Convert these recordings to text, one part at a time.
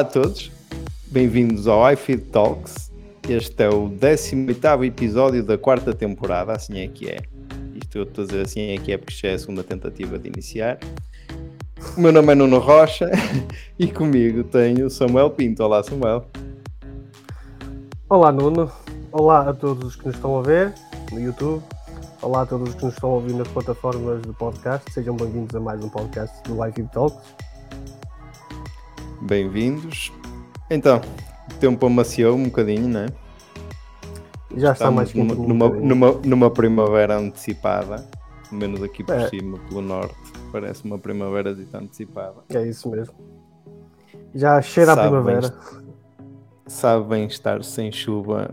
Olá a todos, bem-vindos ao iFeed Talks. Este é o 18 episódio da quarta temporada, assim é que é. Isto eu estou a dizer assim é que é porque já é a segunda tentativa de iniciar. O meu nome é Nuno Rocha e comigo tenho Samuel Pinto. Olá, Samuel. Olá, Nuno. Olá a todos os que nos estão a ver no YouTube. Olá a todos os que nos estão a ouvir nas plataformas de podcast. Sejam bem-vindos a mais um podcast do iFeed Talks. Bem-vindos. Então, o tempo amaciou um bocadinho, não é? Já está Estamos mais numa, um numa, numa, numa primavera antecipada, pelo menos aqui por É. cima, pelo norte. Parece uma primavera antecipada. É isso mesmo. Já cheira a Sabe primavera. Sabe bem estar sem chuva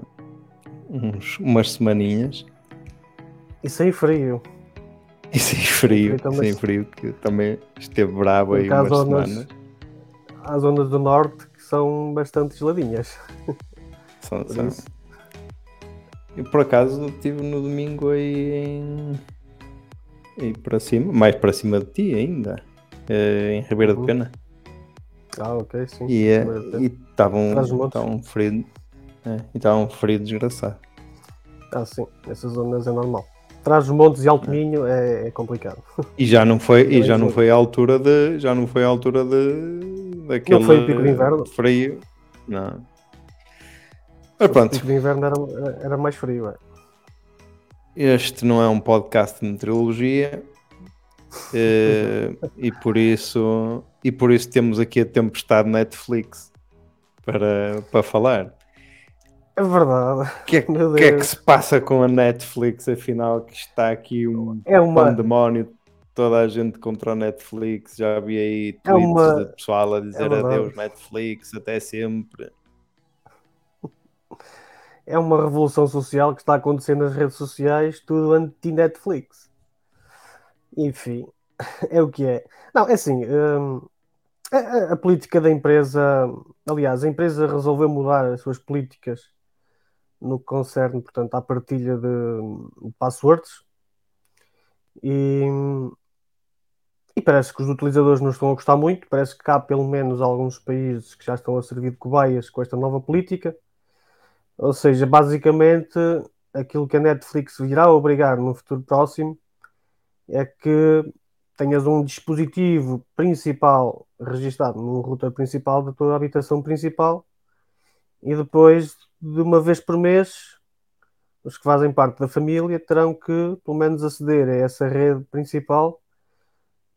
uns, umas semaninhas E sem frio. e sem frio, sem frio, que também esteve bravo aí umas semanas. Há zonas do norte que são bastante geladinhas. São- Por são- isso. Eu por acaso estive no domingo aí em. aí para cima, mais para cima de ti ainda, eh, em Ribeira de Uhum. Pena. Ah, ok, sim. E é- Mas, e estava um, frio. É, e estava um frio desgraçado. Ah, sim. Nessas zonas é normal. Traz os montes e Alto Minho é, é complicado. E já não foi, e já não foi a altura de. Já não foi a altura de. daquele foi o pico de inverno? frio. Não. Mas O pronto, pico de inverno era, era mais frio. É. este não é um podcast de meteorologia. eh, e por isso e por isso temos aqui a tempestade Netflix para, para falar. É verdade. O que, é, que é que se passa com a Netflix, afinal, que está aqui um É uma, pandemónio, toda a gente contra a Netflix, já vi aí É tweets uma- de pessoal a dizer verdade. adeus Netflix, até sempre. é uma revolução social que está a acontecer nas redes sociais, tudo anti-Netflix. Enfim, é o que é. Não, é assim, hum, a- a política da empresa, aliás, a empresa resolveu mudar as suas políticas no que concerne, portanto, à partilha de, passwords e, e parece que os utilizadores não estão a gostar muito, parece que há pelo menos alguns países que já estão a servir de cobaias com esta nova política. Ou seja, basicamente aquilo que a Netflix virá obrigar no futuro próximo é que tenhas um dispositivo principal registado no router principal da tua habitação principal e depois, de uma vez por mês, os que fazem parte da família terão que, pelo menos, aceder a essa rede principal,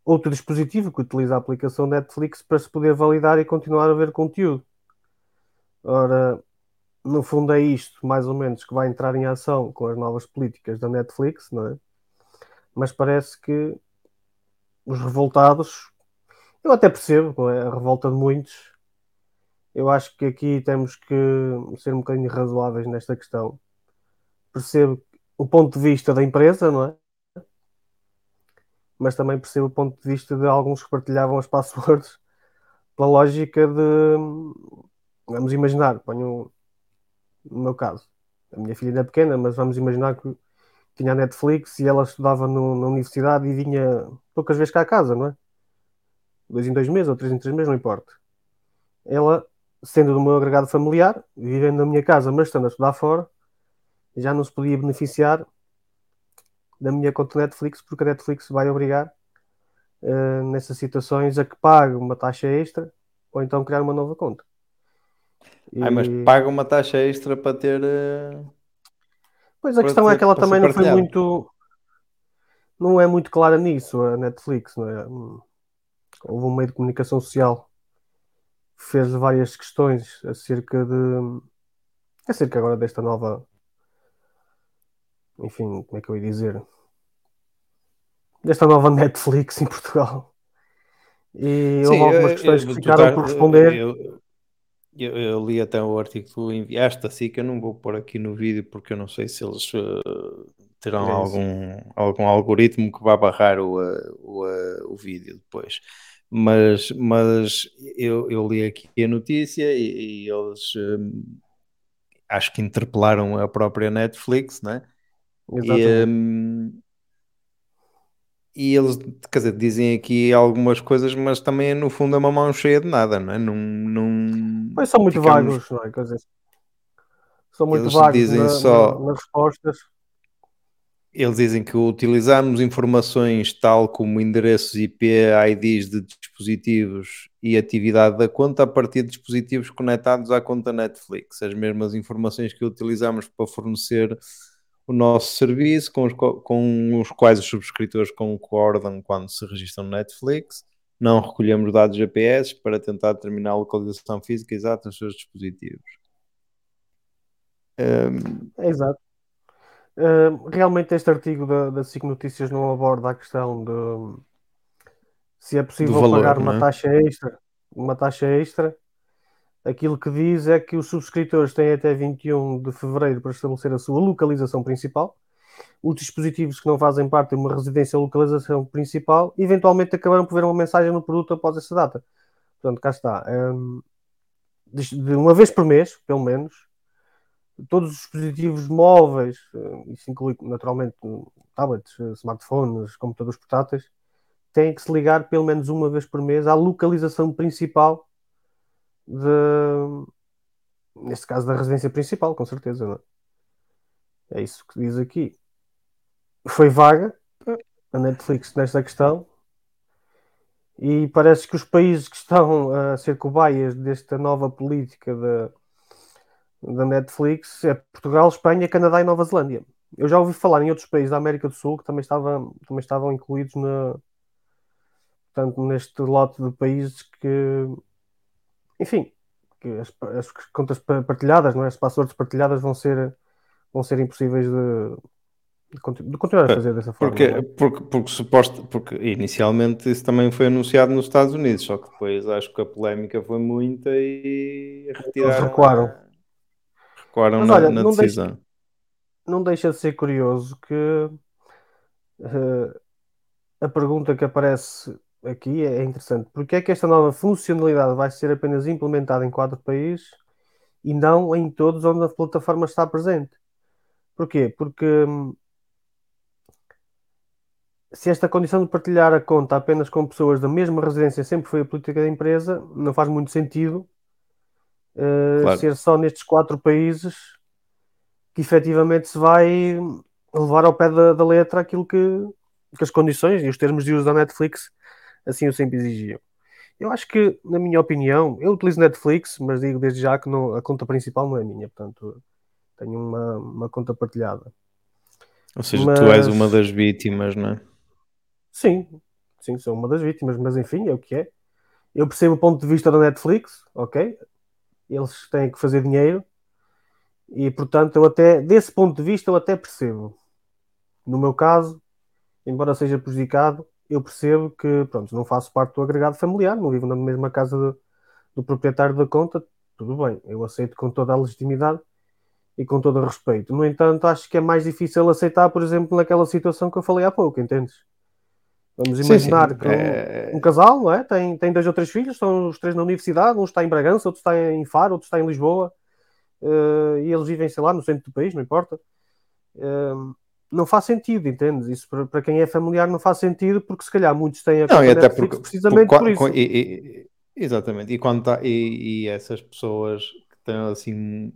outro dispositivo que utiliza a aplicação Netflix para se poder validar e continuar a ver conteúdo. Ora, no fundo é isto, mais ou menos, que vai entrar em ação com as novas políticas da Netflix, não é? Mas parece que os revoltados, eu até percebo, é? A revolta de muitos. Eu acho que aqui temos que ser um bocadinho razoáveis nesta questão. Percebo o ponto de vista da empresa, não é? Mas também percebo o ponto de vista de alguns que partilhavam as passwords pela lógica de vamos imaginar, ponho no meu caso, a minha filha ainda é pequena, mas vamos imaginar que tinha a Netflix e ela estudava no- na universidade e vinha poucas vezes cá a casa, não é? Dois em dois meses ou três em três meses, não importa. Ela, sendo do meu agregado familiar, vivendo na minha casa, mas estando a estudar fora, já não se podia beneficiar da minha conta Netflix, porque a Netflix vai obrigar, eh, nessas situações, a que pague uma taxa extra ou então criar uma nova conta. Ai, mas E- paga uma taxa extra para ter. eh, Pois a para questão é ser- que ela também não foi muito. Não é muito clara nisso, a Netflix, não é? Hum, Houve um meio de comunicação social fez várias questões acerca de. acerca agora desta nova. Enfim, como é que eu ia dizer? Desta nova Netflix em Portugal. E houve Sim, algumas eu- questões eu- que tu ficaram por responder. Eu, eu- eu li até o artigo que tu enviaste, assim que eu não vou pôr aqui no vídeo porque eu não sei se eles eh, terão É algum, algum algoritmo que vá barrar o, eh, o, eh, o vídeo depois. Mas, mas eu, eu li aqui a notícia e, e eles eh, acho que interpelaram a própria Netflix, né? E, hum, e eles, quer dizer, dizem aqui algumas coisas, mas também no fundo é uma mão cheia de nada, não é? Não, não pois são muito ficamos... vagos, não é? Quer dizer, são muito eles vagos dizem na, só... Na, nas respostas. Eles dizem que utilizarmos informações tal como endereços IP, IDs de dispositivos e atividade da conta a partir de dispositivos conectados à conta Netflix, as mesmas informações que utilizamos para fornecer o nosso serviço, com os, com os quais os subscritores concordam quando se registram no Netflix. Não recolhemos dados GPS para tentar determinar a localização física exata dos seus dispositivos. Um... Exato. Uh, realmente este artigo da, da SIC Notícias não aborda a questão de se é possível valor, pagar uma é? taxa extra, uma taxa extra aquilo que diz é que os subscritores têm até 21 de fevereiro para estabelecer a sua localização principal. Os dispositivos que não fazem parte de uma residência ou localização principal eventualmente acabarão por ver uma mensagem no produto após essa data. Portanto, cá está. Um, de uma vez por mês, pelo menos, todos os dispositivos móveis, hum, isso inclui naturalmente tablets, smartphones, computadores portáteis, têm que se ligar pelo menos uma vez por mês à localização principal de, neste caso da residência principal, com certeza, é? é isso que diz aqui. Foi vaga a Netflix nesta questão e parece que os países que estão a ser cobaias desta nova política da, da Netflix é Portugal, Espanha, Canadá e Nova Zelândia. Eu já ouvi falar em outros países da América do Sul que também, estavam também estavam incluídos na, portanto, neste lote de países que enfim, que as, as, contas partilhadas, não é? as passwords partilhadas vão ser, vão ser impossíveis de, de, de continuar a fazer dessa forma. Porque, é? porque, porque, suposto, porque inicialmente isso também foi anunciado nos Estados Unidos, só que depois acho que a polémica foi muita e retiraram. Eles recuaram. Recuaram na, olha, na não decisão. Deixa, não deixa de ser curioso que uh, a pergunta que aparece aqui é interessante. Porque é que esta nova funcionalidade vai ser apenas implementada em quatro países e não em todos onde a plataforma está presente? Porquê? Porque hum, se esta condição de partilhar a conta apenas com pessoas da mesma residência sempre foi a política da empresa, não faz muito sentido uh, claro. ser só nestes quatro países que efetivamente se vai levar ao pé da, da letra aquilo que, que as condições e os termos de uso da Netflix assim eu sempre exigiam. Eu acho que, na minha opinião, eu utilizo Netflix, mas digo desde já que não, a conta principal não é minha, portanto tenho uma, uma conta partilhada. Ou seja, mas... tu és uma das vítimas, não é? Sim, sim, sou uma das vítimas, mas enfim, é o que é. Eu percebo o ponto de vista da Netflix, ok? Eles têm que fazer dinheiro e, portanto, eu até, desse ponto de vista, eu até percebo. No meu caso, embora seja prejudicado, eu percebo que, pronto, não faço parte do agregado familiar, não vivo na mesma casa do, do proprietário da conta, tudo bem, eu aceito com toda a legitimidade e com todo o respeito. No entanto, acho que é mais difícil aceitar, por exemplo, naquela situação que eu falei há pouco, entendes? Vamos imaginar sim, sim. que um, é... um, casal, não é? Tem, tem dois ou três filhos, estão os três na universidade, um está em Bragança, outro está em Faro, outro está em Lisboa, uh, e eles vivem, sei lá, no centro do país, não importa. Uh, não faz sentido, entendes? Isso para, para, quem é familiar não faz sentido, porque se calhar muitos têm a não, e até porque, precisamente por, por isso. E, e, exatamente, e, quando tá, e, e, essas pessoas que têm assim,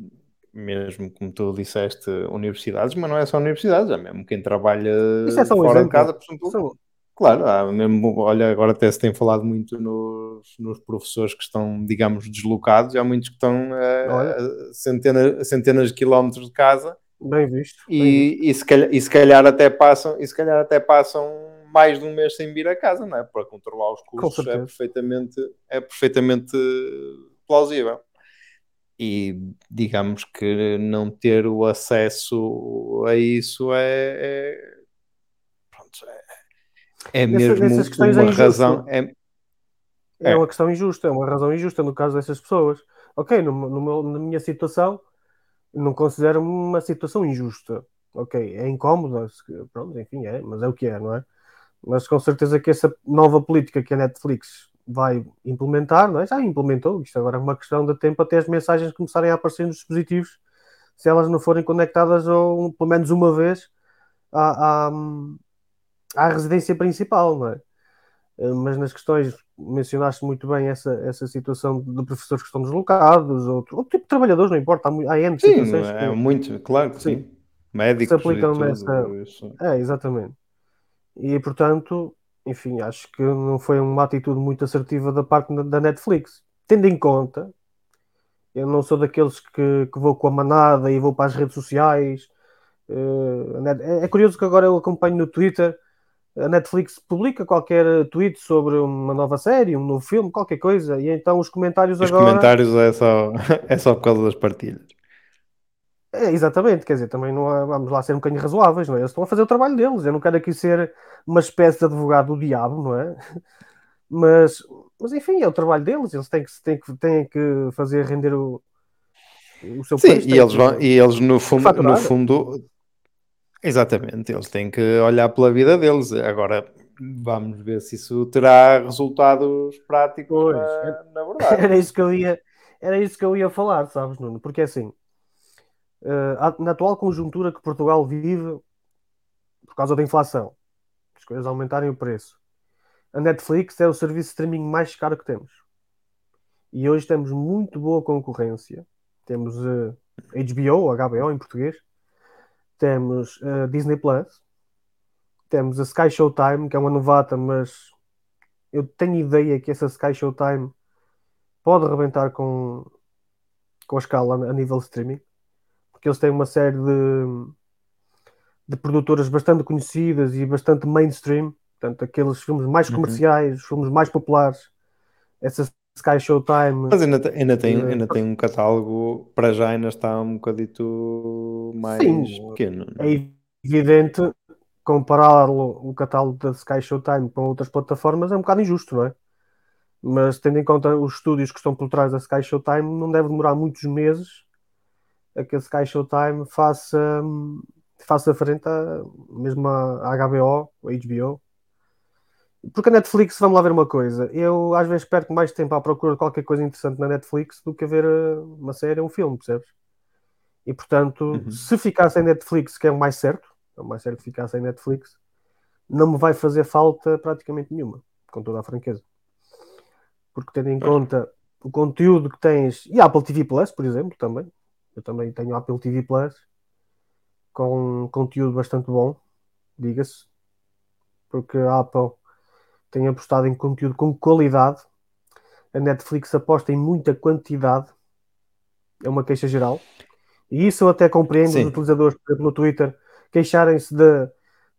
mesmo como tu disseste, universidades, mas não é só universidades, é mesmo quem trabalha é fora um de casa, por exemplo. Claro, há mesmo, olha, agora até se tem falado muito nos, nos professores que estão, digamos, deslocados, e há muitos que estão a, a centenas, centenas de quilómetros de casa Bem visto. Bem e, visto. E, se calhar, e, se calhar, até passam, e se calhar até passam mais de um mês sem vir a casa, não é? Para controlar os custos é perfeitamente, é perfeitamente plausível. E digamos que não ter o acesso a isso é, é, pronto, é, é mesmo uma é razão. É, é, é uma questão injusta, é uma razão injusta no caso dessas pessoas. Ok, no, no meu, na minha situação, não considero uma situação injusta. Ok, é incómoda, pronto, enfim, é, mas é o que é, não é? Mas com certeza que essa nova política que a Netflix vai implementar, não é? já implementou, isto agora é uma questão de tempo até as mensagens começarem a aparecer nos dispositivos, se elas não forem conectadas ou pelo menos uma vez à, à, à residência principal, não é? Eh, mas nas questões, mencionaste muito bem essa, essa situação de professores que estão deslocados, ou outro tipo de trabalhadores, não importa, há, há N sim, situações. É que, muito, claro que sim. sim. Médicos se aplicam nessa. É, exatamente. E portanto, enfim, acho que não foi uma atitude muito assertiva da parte da Netflix. Tendo em conta, eu não sou daqueles que, que vou com a manada e vou para as redes sociais. Eh, é, é curioso que agora eu acompanho no Twitter a Netflix publica qualquer tweet sobre uma nova série, um novo filme, qualquer coisa, e então os comentários os agora. Os comentários é só, é só por causa das partilhas. É, exatamente, quer dizer, também não há, vamos lá ser um bocadinho razoáveis, não é? Eles estão a fazer o trabalho deles. Eu não quero aqui ser uma espécie de advogado do diabo, não é? Mas, mas enfim, é o trabalho deles, eles têm que, têm que, têm que fazer render o, o seu Sim, e eles, vão, e eles no fundo, no fundo Exatamente, eles têm que olhar pela vida deles. Agora vamos ver se isso terá resultados práticos pois, na, na, verdade. Era isso que eu ia, era isso que eu ia falar, sabes, Nuno? Porque assim, uh, na atual conjuntura que Portugal vive, por causa da inflação, as coisas aumentarem o preço, a Netflix é o serviço de streaming mais caro que temos. E hoje temos muito boa concorrência. Temos uh, HBO, HBO em português, temos a Disney Plus, temos a Sky Showtime, que é uma novata, mas eu tenho ideia que essa Sky Showtime pode arrebentar com, com a escala a nível de streaming, porque eles têm uma série de, de produtoras bastante conhecidas e bastante mainstream, portanto, aqueles filmes mais uhum. comerciais, uhum. os filmes mais populares. Essa Sky Showtime. Mas ainda, ainda, tem, ainda tem um catálogo, para já ainda está um bocadito mais sim, pequeno. Não? É evidente comparar o catálogo da Sky Showtime com outras plataformas é um bocado injusto, não é? Mas tendo em conta os estúdios que estão por trás da Sky Showtime, não deve demorar muitos meses a que a Sky Showtime faça, faça frente a, mesmo a HBO, a HBO, porque a Netflix, vamos lá ver uma coisa, eu às vezes perco mais tempo à procura de qualquer coisa interessante na Netflix do que a ver eh, uma série ou um filme, percebes? E portanto, uhum. se ficar sem Netflix, que é o mais certo, é o mais certo ficar sem Netflix, não me vai fazer falta praticamente nenhuma, com toda a franqueza. Porque tendo em conta o conteúdo que tens, e a Apple TV Plus, por exemplo, também, eu também tenho Apple TV Plus, com conteúdo bastante bom, diga-se, porque a Apple tem apostado em conteúdo com qualidade. A Netflix aposta em muita quantidade. É uma queixa geral. E isso eu até compreendo Sim. os utilizadores, por exemplo, no Twitter, queixarem-se de,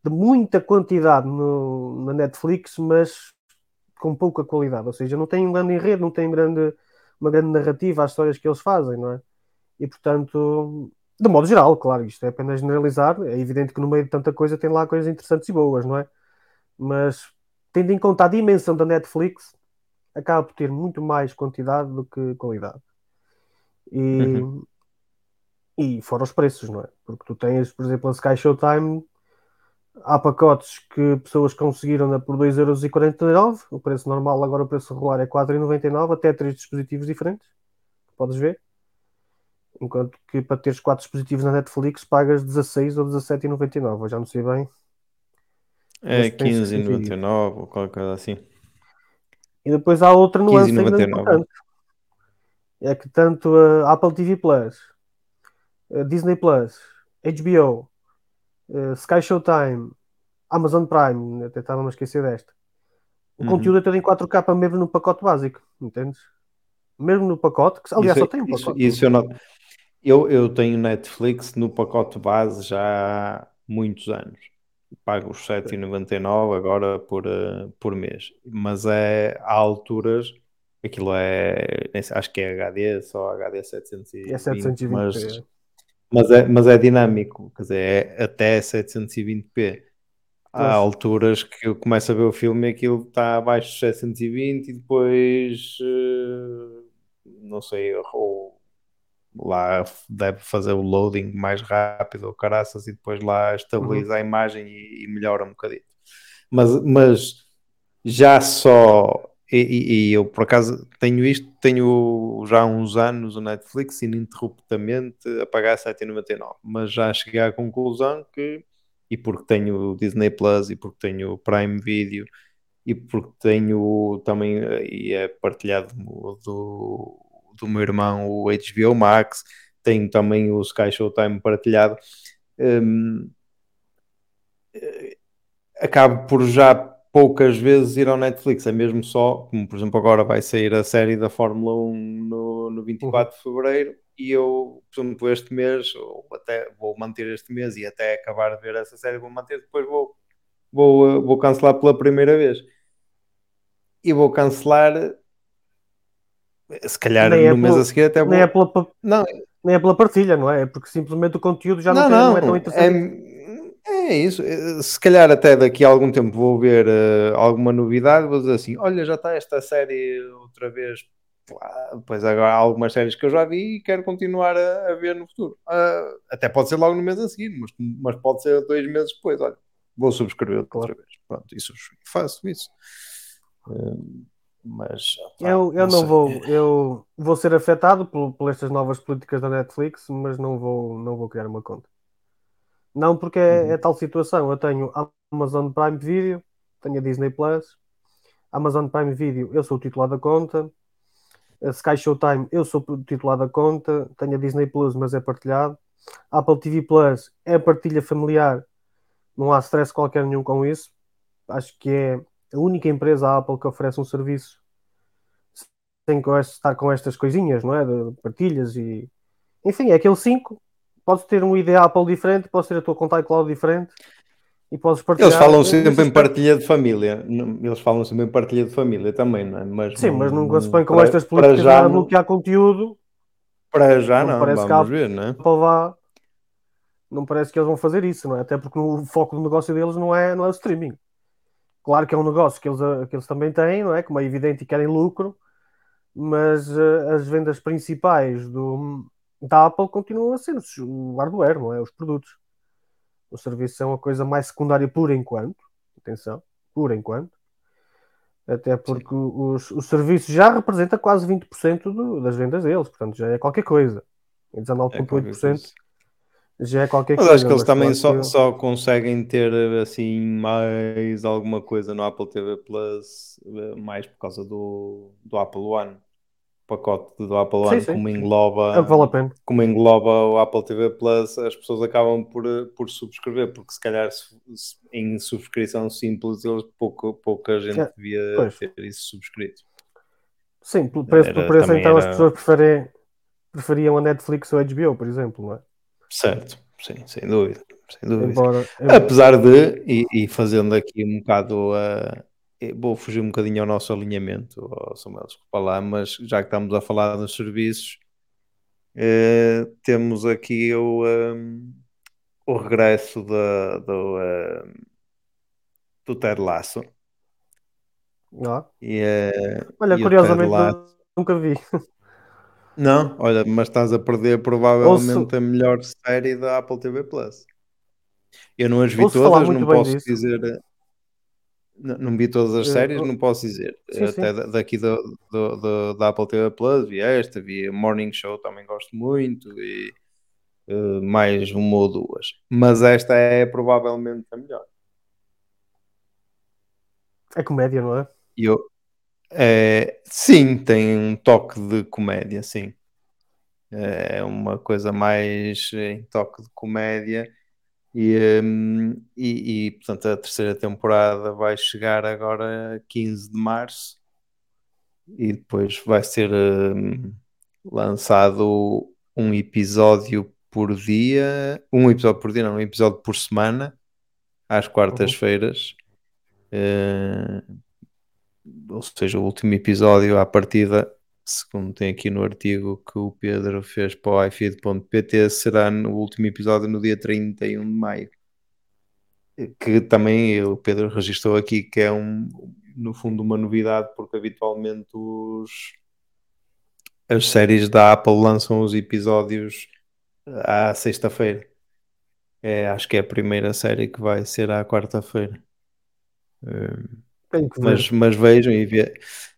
de, muita quantidade no, na Netflix, mas com pouca qualidade. Ou seja, não tem um grande enredo, não tem grande, uma grande narrativa às histórias que eles fazem, não é? E portanto, de modo geral, claro, isto é apenas generalizar. É evidente que no meio de tanta coisa tem lá coisas interessantes e boas, não é? Mas tendo em conta a dimensão da Netflix, acaba por ter muito mais quantidade do que qualidade. E, uhum. e fora os preços, não é? Porque tu tens, por exemplo, a Sky Showtime, há pacotes que pessoas conseguiram por 2,49€, o preço normal, agora o preço regular é 4,99€, até três dispositivos diferentes, podes ver. Enquanto que para teres quatro dispositivos na Netflix pagas 16 ou 17,99, já não sei bem. É 15,99 ou qualquer coisa assim. E depois há outra nuance ainda importante. É que tanto a Apple TV Plus, a Disney Plus, HBO, Sky Showtime, Amazon Prime, até estava a esquecer desta. O uhum. conteúdo é todo em 4K mesmo no pacote básico, entendes? Mesmo no pacote, que aliás isso, só tem um pacote. Isso, isso eu, não... eu, eu tenho Netflix no pacote base já há muitos anos pago os 7,99 agora por, uh, por mês. Mas é há alturas, aquilo é, acho que é HD, só HD 720, é 720 mas, é. mas, é, mas é dinâmico, quer dizer, é até 720p. Há alturas que eu começo a ver o filme e aquilo está abaixo de 720 e depois, uh, não sei, ou lá deve fazer o loading mais rápido ou caraças e depois lá estabiliza uhum. a imagem e, e, melhora um bocadinho. Mas, mas já só e, e, eu por acaso tenho isto, tenho já há uns anos o Netflix ininterruptamente a pagar 7,99, mas já cheguei à conclusão que e porque tenho o Disney Plus e porque tenho o Prime Video e porque tenho também, e é partilhado do, do meu irmão o HBO Max, tenho também o Sky Showtime partilhado. Um, eh, acabo por já poucas vezes ir ao Netflix, é mesmo só, como por exemplo agora vai sair a série da Fórmula 1 no, no 24 uhum. de Fevereiro e eu, por este mês, ou até vou manter este mês e até acabar de ver essa série vou manter, depois vou, vou, vou cancelar pela primeira vez. E vou cancelar se calhar nem no é mês pelo, a seguir até. Nem é, pela, não. nem é pela partilha, não é? É porque simplesmente o conteúdo já não, não, tem, não, não é tão interessante. É, é, isso. Eh, se calhar até daqui a algum tempo vou ver uh, alguma novidade, vou dizer assim, olha, já está esta série outra vez. Pois agora há algumas séries que eu já vi e quero continuar a, a ver no futuro. Uh, até pode ser logo no mês a seguir, mas, mas pode ser dois meses depois. Olha, vou subscrever claro. outra vez. Pronto, isso faço isso. Uh, mas opa, eu, eu não, não vou eu vou ser afetado por, por estas novas políticas da Netflix mas não vou não vou criar uma conta. Não porque é, uhum. é tal situação. Eu tenho Amazon Prime Video tenho a Disney Plus. Amazon Prime Video eu sou o titular da conta. A Sky Showtime eu sou o titular da conta. Tenho a Disney Plus mas é partilhado. Apple TV Plus é partilha familiar. Não há stress qualquer nenhum com isso. Acho que é a única empresa a Apple que oferece um serviço sem estar com estas coisinhas, não é? De partilhas e. Enfim, é aquele 5. Podes ter um ID Apple diferente, podes ter a tua conta iCloud diferente e podes partilhar. Eles falam sempre em partilha de família. Eles falam sempre em partilha de família também, não é? Mas Sim, não, mas nunca se põe com para, estas políticas já a bloquear não... conteúdo. Para já não, não parece vamos que ver, não é? Apple vá... Não parece que eles vão fazer isso, não é? Até porque o foco do negócio deles não é, não é o streaming. Claro que é um negócio que eles, que eles também têm, não é? Como é evidente e querem lucro, mas uh, as vendas principais do, da Apple continuam a ser o hardware, não é? Os produtos. O serviço é uma coisa mais secundária por enquanto. Atenção, por enquanto. Até porque os, o serviço já representa quase 20% do, das vendas deles, portanto já é qualquer coisa. É 19,8% já é qualquer mas coisa. acho que eles também só, só conseguem ter assim mais alguma coisa no Apple TV Plus, eh, mais por causa do, do Apple One. O pacote do Apple One, sim, sim. como engloba, é vale como engloba o Apple TV Plus, as pessoas acabam por, por subscrever, porque se calhar em subscrição simples eles pouco, pouca gente é, devia pois. ter isso subscrito. Sim, pelo preço, por preço então era... as pessoas preferem, preferiam a Netflix ou a HBO, por exemplo, não é? Certo, sim, sem dúvida. Sem dúvida. Embora, Apesar de, e, e, fazendo aqui um bocado a. Vou fugir um bocadinho ao nosso alinhamento, ao Samuel, desculpa lá, mas já que estamos a falar dos serviços, eh, temos aqui o, um, o regresso da, do, um, do Ted Lasso. Ah. E, uh, Olha, e curiosamente Lasso... nunca vi. Não, olha, mas estás a perder provavelmente Ouço... a melhor série da Apple TV Plus. Eu não as vi Ouço todas, não posso disso. dizer. Não, não, vi todas as séries, não posso dizer. Sim, Até sim. daqui do, do, do, da Apple TV Plus, vi esta, vi Morning Show, também gosto muito, e uh, mais uma ou duas. Mas esta é provavelmente a melhor. É comédia, não é? Eu, é, sim, tem um toque de comédia, sim. É uma coisa mais em toque de comédia. E, um, e, e, portanto a terceira temporada vai chegar agora 15 de março e depois vai ser um, lançado um episódio por dia, um episódio por dia, não, um episódio por semana, às quartas-feiras. Uh, ou seja, o último episódio à partida, segundo tem aqui no artigo que o Pedro fez para o iFeed.pt, será no último episódio no dia 31 de maio. Que também o Pedro registrou aqui que é um, no fundo uma novidade, porque habitualmente os, as séries da Apple lançam os episódios à sexta-feira. É, acho que é a primeira série que vai ser à quarta-feira. Um, mas, mas vejam e vê,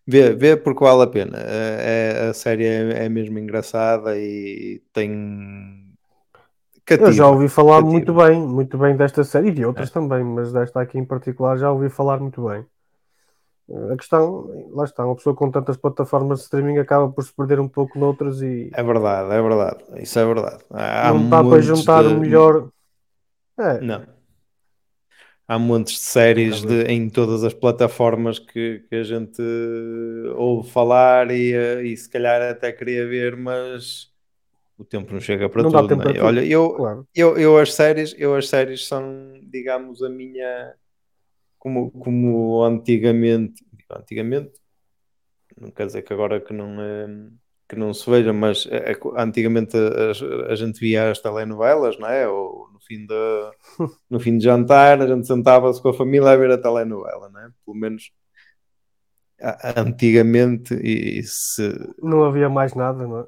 vê, vê porque vale a pena. É, a série é, é mesmo engraçada e tem Cativa, eu já ouvi falar cativa. muito bem, muito bem desta série e de outras é. também, mas desta aqui em particular já ouvi falar muito bem. A questão, lá está, uma pessoa com tantas plataformas de streaming acaba por se perder um pouco noutras e. É verdade, é verdade, isso é verdade. Há não dá para juntar de... o melhor. É. Não. Há montes de séries de, em todas as plataformas que, que a gente ouve falar e, e se calhar até queria ver, mas o tempo não chega para não tudo. Dá tempo é? Olha, eu, claro. eu, eu, as séries, eu as séries são, digamos, a minha como, como antigamente, antigamente, não quer dizer que agora que não, que não se veja, mas é, é antigamente a, a, gente via as telenovelas, não é? Ou fim de, no fim de jantar, a gente sentava-se com a família a ver a telenovela, não é? Pelo menos antigamente e se... não havia mais nada, não é?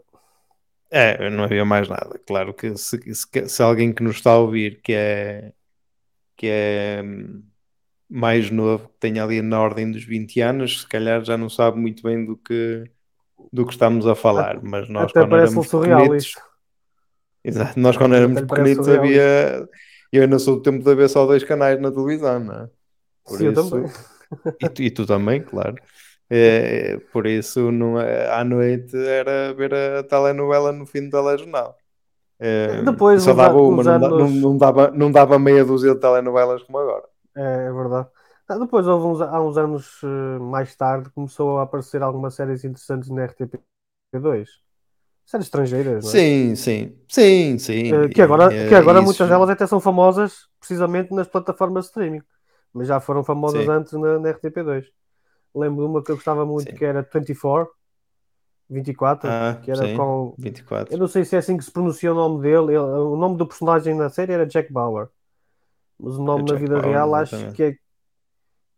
É, não havia mais nada. Claro que se, se, se alguém que nos está a ouvir que é que é mais novo, que tenha ali na ordem dos 20 anos, se calhar já não sabe muito bem do que, do que estamos a falar, mas nós Até quando éramos pequenitos... Exato, nós quando éramos pequenitos havia... Eu ainda sou do tempo de haver só dois canais na televisão, não é? Por Sim, isso... eu também. E tu, e tu também, claro. É, por isso, não, à noite era ver a telenovela no fim do telejornal. É, Depois, só dava uma, anos... não, não, dava, não dava meia dúzia de telenovelas como agora. É, é verdade. Ah, depois, houve uns, há uns anos eh, mais tarde, começou a aparecer algumas séries interessantes na RTP2. Séries estrangeiras, não é? Sim, sim, sim, sim. Uh, que agora, e, que agora isso... muitas delas até são famosas precisamente nas plataformas de streaming. Mas já foram famosas sim. antes na, na, RTP2. Lembro de uma que eu gostava muito sim. que era 24. 24, ah, que era sim, com. 24. Eu não sei se é assim que se pronuncia o nome dele. Ele, o nome do personagem na série era Jack Bauer. Mas o nome é na vida real exatamente. acho que é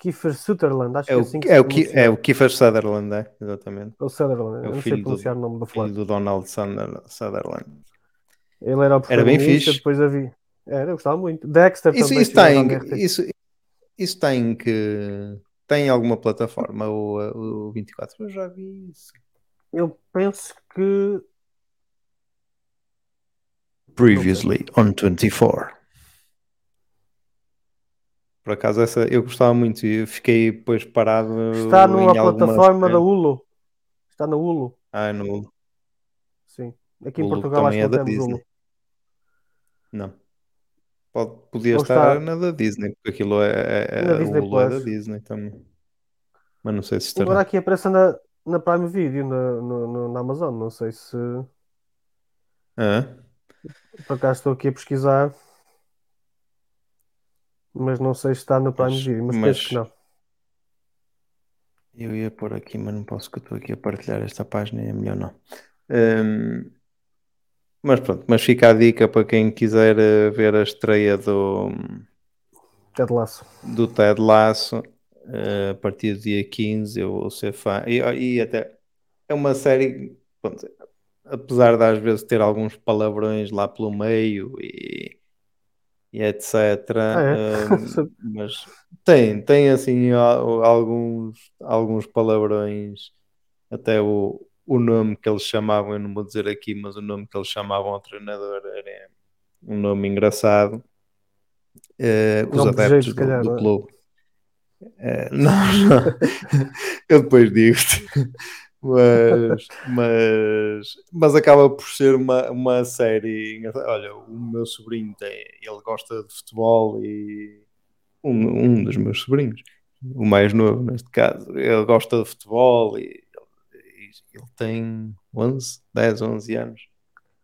Kiefer Sutherland. Acho é, o, que é, assim que é, o, Ki, é o Kiefer Sutherland, é, exatamente. O Sutherland, é o não sei pronunciar do, o nome do filho do Donald Sutherland. Ele era o era bem fixe. depois havia. Era, eu gostava muito. Dexter isso, também. Isso tem, isso, isso tem que. Tem alguma plataforma, o, o 24? Eu já vi isso. Eu penso que. Previously on 24. Por acaso essa eu gostava muito e fiquei depois parado. Está numa plataforma da Hulu. Está na Hulu. Ah, é no Hulu. Sim. Aqui em Portugal acho que é não temos Disney. Hulu. Não. Pode, podia Ou estar está... na da Disney, porque aquilo é, é, é na Disney Hulu é da Disney também. Mas não sei se está. Agora aqui aparece na, na Prime Video, na, no, na Amazon, não sei se. Ah. Por acaso estou aqui a pesquisar mas não sei se está no Prime mas, Video, mas, mas penso que não. Eu ia pôr aqui, mas não posso que eu estou aqui a partilhar esta página, é melhor não. Um, mas pronto, mas fica a dica para quem quiser eh, ver a estreia do Ted Lasso. Do Ted Lasso uh, a partir do dia 15, eu vou ser fã. E, e até é uma série, pronto, apesar de às vezes ter alguns palavrões lá pelo meio e e etc. Ah, é? uh, mas tem, tem assim alguns, alguns palavrões, até o, o nome que eles chamavam, eu não vou dizer aqui, mas o nome que eles chamavam ao treinador era um nome engraçado. Uh, os adeptos jeito, do, calhar, do, é? clube. Uh, não, não. eu depois digo-te mas, mas, mas acaba por ser uma, uma série. Olha, o meu sobrinho tem, ele gosta de futebol e um, um dos meus sobrinhos, o mais novo neste caso, ele gosta de futebol e ele, ele tem 11, 10, 11 anos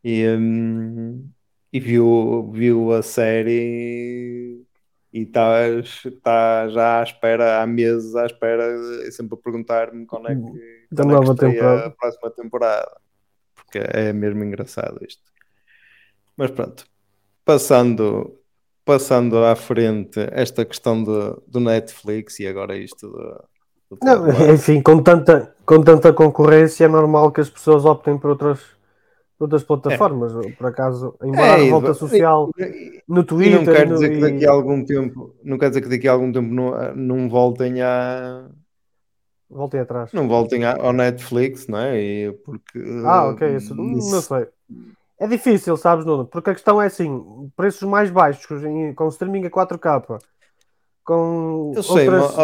e, um, e viu, viu a série e estás tá já à espera, há meses à espera, sempre a perguntar-me quando é que, da quando nova é temporada. a próxima temporada, porque é mesmo engraçado isto. Mas pronto, passando, passando à frente esta questão do, do Netflix e agora isto do, do Não, enfim, com tanta, com tanta concorrência é normal que as pessoas optem por outras outras plataformas, é. por acaso, embora é, a revolta social e, no Twitter. E não quer dizer no, que daqui a algum tempo, não quer dizer que daqui a algum tempo não, não voltem a voltem atrás. Não voltem ao Netflix, não é? E porque Ah, ok, isso, isso não sei. É difícil, sabes, Nuno? Porque a questão é assim: preços mais baixos, com streaming a 4K, com eu sei, mas,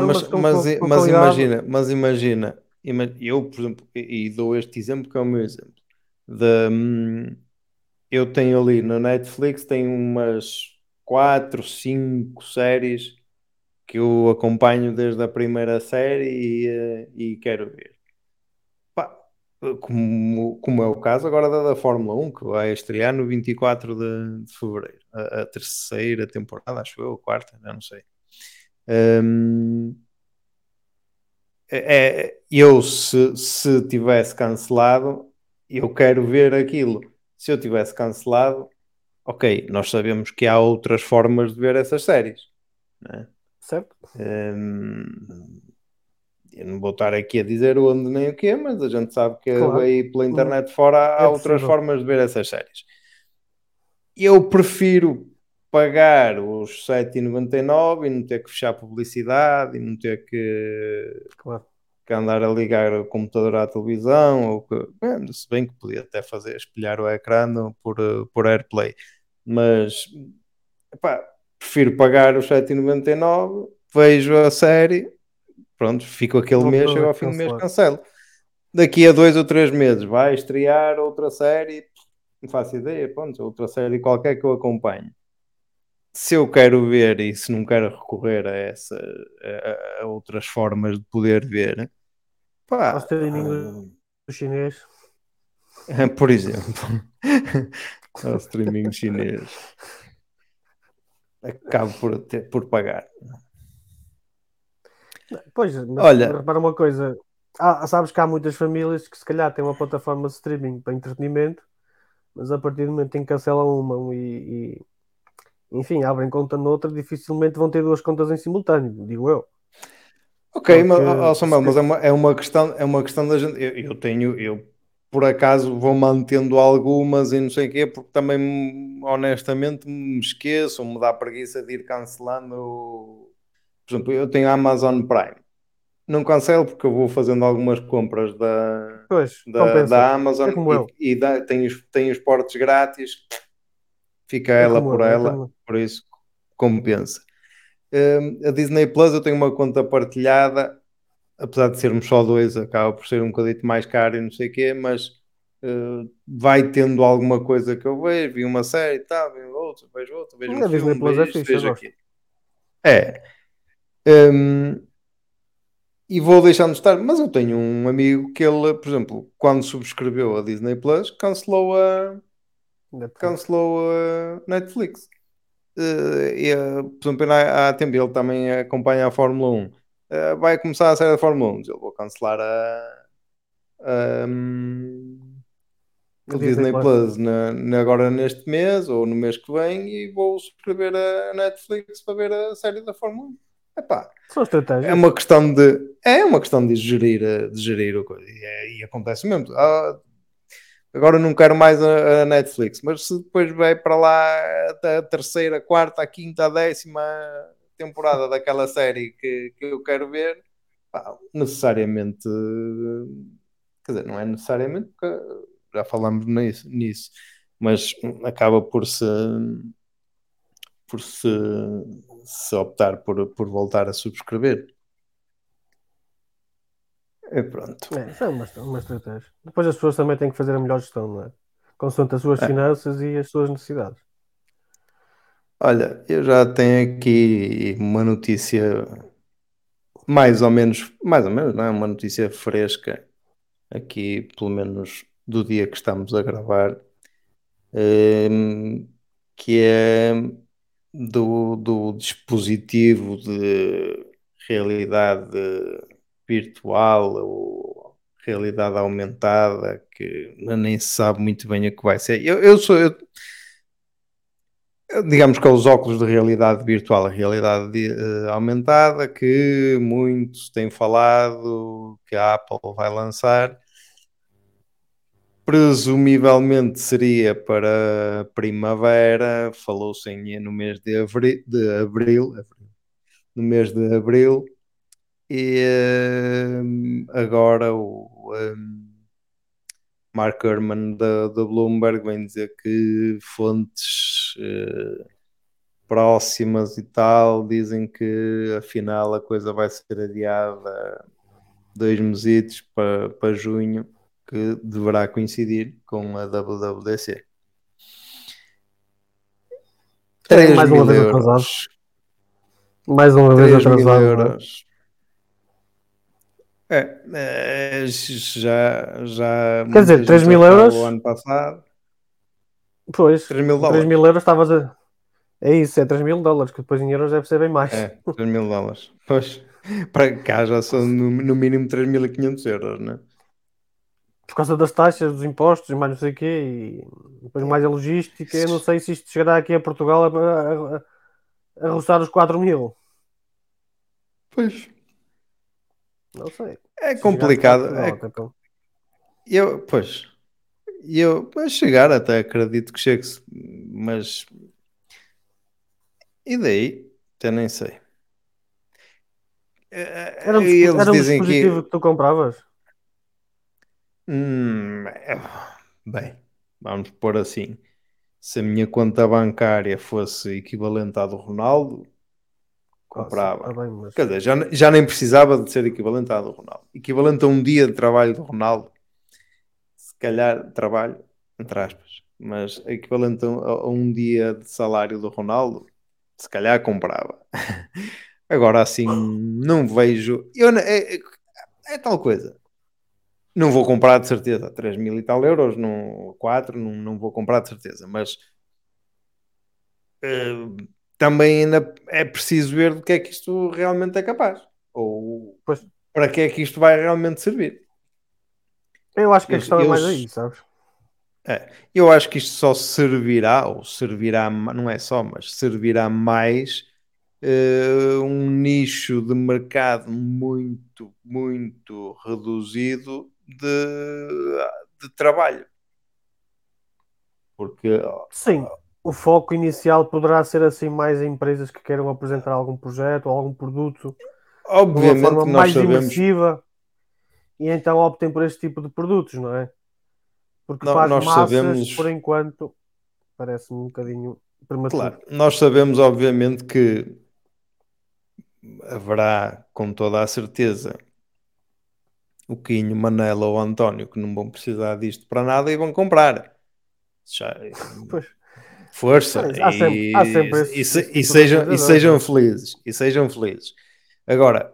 mas, com, mas, com mas qualidade. imagina, mas imagina, ima- eu, por exemplo, e e dou este exemplo que é o meu exemplo. De, hum, eu tenho ali na Netflix, tenho umas 4, 5 séries que eu acompanho desde a primeira série e, eh, e quero ver. Pá, como, como é o caso agora da, da Fórmula 1, que vai estrear no 24 de, de fevereiro. A, a terceira temporada, acho eu, a quarta, já não sei. Hum, é, é- eu, se, se tivesse cancelado, eu quero ver aquilo. Se eu tivesse cancelado, ok, nós sabemos que há outras formas de ver essas séries. né? Certo? Hum, eu não vou estar aqui a dizer onde nem o quê, mas a gente sabe que Claro. aí pela internet fora há É outras possível. formas de ver essas séries. Eu prefiro pagar os 7,99 e não ter que fechar publicidade e não ter que, Claro. que andar a ligar o computador à televisão, ou que, bem, se bem que podia até fazer espelhar o ecrã por, por AirPlay, mas epá, prefiro pagar os 7,99, vejo a série, pronto, fico aquele Não mês, chego ao fim do mês, cancelo. Daqui a dois ou três meses vai estrear outra série, não faço ideia, pronto, outra série qualquer que eu acompanhe. Se eu quero ver e se não quero recorrer a, essa, a, a outras formas de poder ver, pá, streaming do chinês. ah, por exemplo, ao streaming chinês, acabo por, ter, por pagar. Pois, mas Olha- repara uma coisa. Há- sabes que há muitas famílias que se calhar têm uma plataforma de streaming para entretenimento, mas a partir do momento em que cancelam uma e, e, enfim, abrem conta noutra, dificilmente vão ter duas contas em simultâneo, digo eu. Ok, mas, Porque ó, ó, Samuel, mas é uma, é uma questão, é uma questão da gente. Eu, eu tenho, eu por acaso vou mantendo algumas e não sei o quê, porque também honestamente me esqueço, me dá preguiça de ir cancelando. Por exemplo, eu tenho a Amazon Prime. Não cancelo porque eu vou fazendo algumas compras da, Pois, da, da Amazon É eu. e, e dá, tenho, os- tenho os portes grátis, fica É ela como por eu, é ela, eu. por isso compensa. Hum, a Disney Plus eu tenho uma conta partilhada, apesar de sermos só dois, acaba por ser um bocadito mais caro e não sei o quê, mas uh, vai tendo alguma coisa que eu vejo, vi uma série e tal, vejo outra, vejo outra, vejo um A filme, Plus vejo é isto, vejo aquilo. É. Hum, e vou deixando de estar, mas eu tenho um amigo que ele, por exemplo, quando subscreveu a Disney Plus, cancelou a, Netflix. cancelou a Netflix. Eh, e, por exemplo, há, há tempo ele também acompanha a Fórmula 1. Eh, vai começar a série da Fórmula 1. Ele vou cancelar a, a, hum, A o Disney Plus. Na, na- agora neste mês ou no mês que vem e vou subscrever a Netflix para ver a série da Fórmula 1. Epá, é uma questão de é uma questão de gerir, a- de gerir o coisa. E, é- e acontece mesmo. Ah, agora não quero mais a, a Netflix, mas se depois vai para lá a terceira, a quarta, a quinta, a décima temporada daquela série que, que eu quero ver, pá, necessariamente quer dizer, não é necessariamente porque já falamos nisso, nisso mas acaba por se por se, se optar por, por voltar a subscrever. E pronto. É, isso é uma, uma estratégia. Depois as pessoas também têm que fazer a melhor gestão, não é? Consoante as suas É. finanças e as suas necessidades. Olha, eu já tenho aqui uma notícia mais ou menos, mais ou menos, não é? Uma notícia fresca aqui, pelo menos do dia que estamos a gravar, ehm, que é do, do dispositivo de realidade virtual ou realidade aumentada, que nem se sabe muito bem o que vai ser. Eu, eu sou, eu- digamos que é os óculos de realidade virtual, a realidade eh, aumentada, que muitos têm falado que a Apple vai lançar. Presumivelmente seria para primavera, falou-se em no mês de abril, de abril, abril, no mês de abril, e eh, agora o, eh, Mark Herman da, da Bloomberg vem dizer que fontes uh, próximas e tal dizem que afinal a coisa vai ser adiada dois mesitos para, para junho, que deverá coincidir com a WWDC. 3 é, mais uma vez euros. atrasado. Mais uma vez atrasado. É? É, já, já. Quer dizer, 3 mil euros. O ano passado. Pois, 3 mil dólares. 3 mil euros estavas a. É isso, é 3 mil dólares, que depois em euros deve ser bem mais. É, 3 mil dólares. Pois, para cá já são no, no mínimo 3.500 euros, né? Por causa das taxas, dos impostos e mais não sei o quê, e depois mais a logística. Eu não sei se isto chegará aqui a Portugal a, a, a, a roçar os 4 mil. Pois. Não sei. É complicado. é... Então. Eu, pois, eu, para chegar até acredito que chegue-se, mas e daí? Até nem sei. Era um, Eles era um dispositivo que... que tu compravas? Hum, é, bem, vamos pôr assim. Se a minha conta bancária fosse equivalente à do Ronaldo, comprava. Ah, bem, mas... Quer dizer, já, já nem precisava de ser equivalente à do Ronaldo. Equivalente a um dia de trabalho do Ronaldo, se calhar trabalho, entre aspas, mas equivalente a, a um dia de salário do Ronaldo, se calhar comprava. Agora assim, não vejo. Eu, é, é, é, tal coisa. Não vou comprar de certeza 3 mil e tal euros, não, 4, não, não vou comprar de certeza, mas uh, também ainda é preciso ver do que é que isto realmente é capaz. Ou pois. para que é que isto vai realmente servir. Eu acho que a questão é mais aí, sabes? É, eu acho que isto só servirá, ou servirá, não é só, mas servirá mais uh, um nicho de mercado muito, muito reduzido de, de trabalho. Porque. Sim, o foco inicial poderá ser assim mais em empresas que queiram apresentar algum projeto ou algum produto Obviamente, de uma forma mais sabemos... imersiva e então optem por este tipo de produtos, não é? Porque não, faz nós massas, sabemos... por enquanto, parece-me um bocadinho prematuro. Claro, nós sabemos, obviamente, que haverá, com toda a certeza, o Quinho, Manela ou António que não vão precisar disto para nada e vão comprar. Já, pois. Força há sempre, há sempre e, e, e, sejam, e sejam felizes. E sejam felizes. Agora,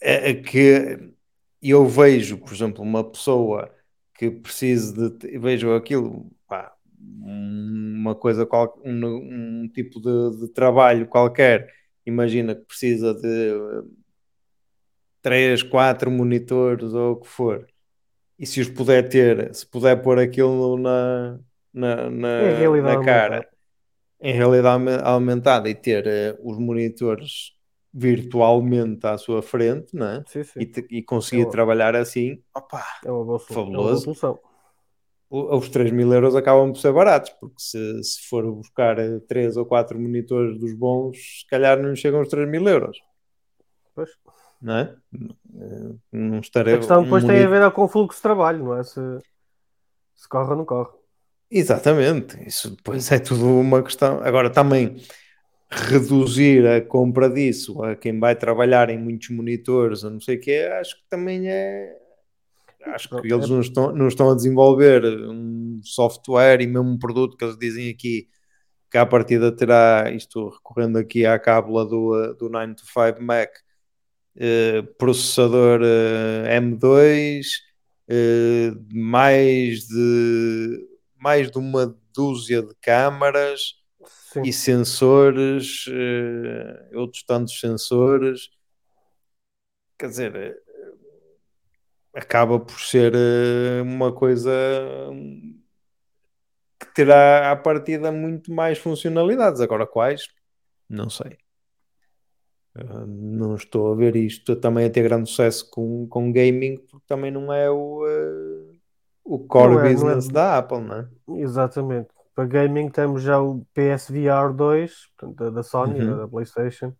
é, é que eu vejo, por exemplo, uma pessoa que precise de. Vejo aquilo, pá, uma coisa, qual, um, um tipo de, de, trabalho qualquer. Imagina que precisa de 3, 4 monitores ou o que for. E se os puder ter, se puder pôr aquilo na, na, na, na cara, em realidade aumentada e ter uh, os monitores virtualmente à sua frente né? Sim, sim. E, e, conseguir é trabalhar assim, opa, é uma boa, fabuloso. É uma solução. Os 3 mil euros acabam por ser baratos, porque se, se for buscar 3 ou 4 monitores dos bons, se calhar não chegam aos 3 mil euros. Pois. Não é? Não estarei, a questão depois um tem a ver com o fluxo de trabalho, não é? Se, se corre ou não corre. Exatamente, isso depois é tudo uma questão. Agora também reduzir a compra disso a quem vai trabalhar em muitos monitores ou não sei o que, acho que também é. Acho que eles não estão, não estão a desenvolver um software e mesmo um produto que eles dizem aqui que à partida terá, isto recorrendo aqui à cábula do, do 9 to 5 Mac, eh, processador eh, M2, eh, mais, de, mais de uma dúzia de câmaras Sim. e sensores, uh, outros tantos sensores. Quer dizer, eh, acaba por ser uh, uma coisa que terá à partida muito mais funcionalidades. Agora, quais? Não sei. Uh, não estou a ver isto também a ter grande sucesso com, com gaming, porque também não é o, uh, o core é, business é... da Apple, não é? Exatamente. Para gaming temos já o PSVR 2, portanto, da Sony, uhum. da PlayStation.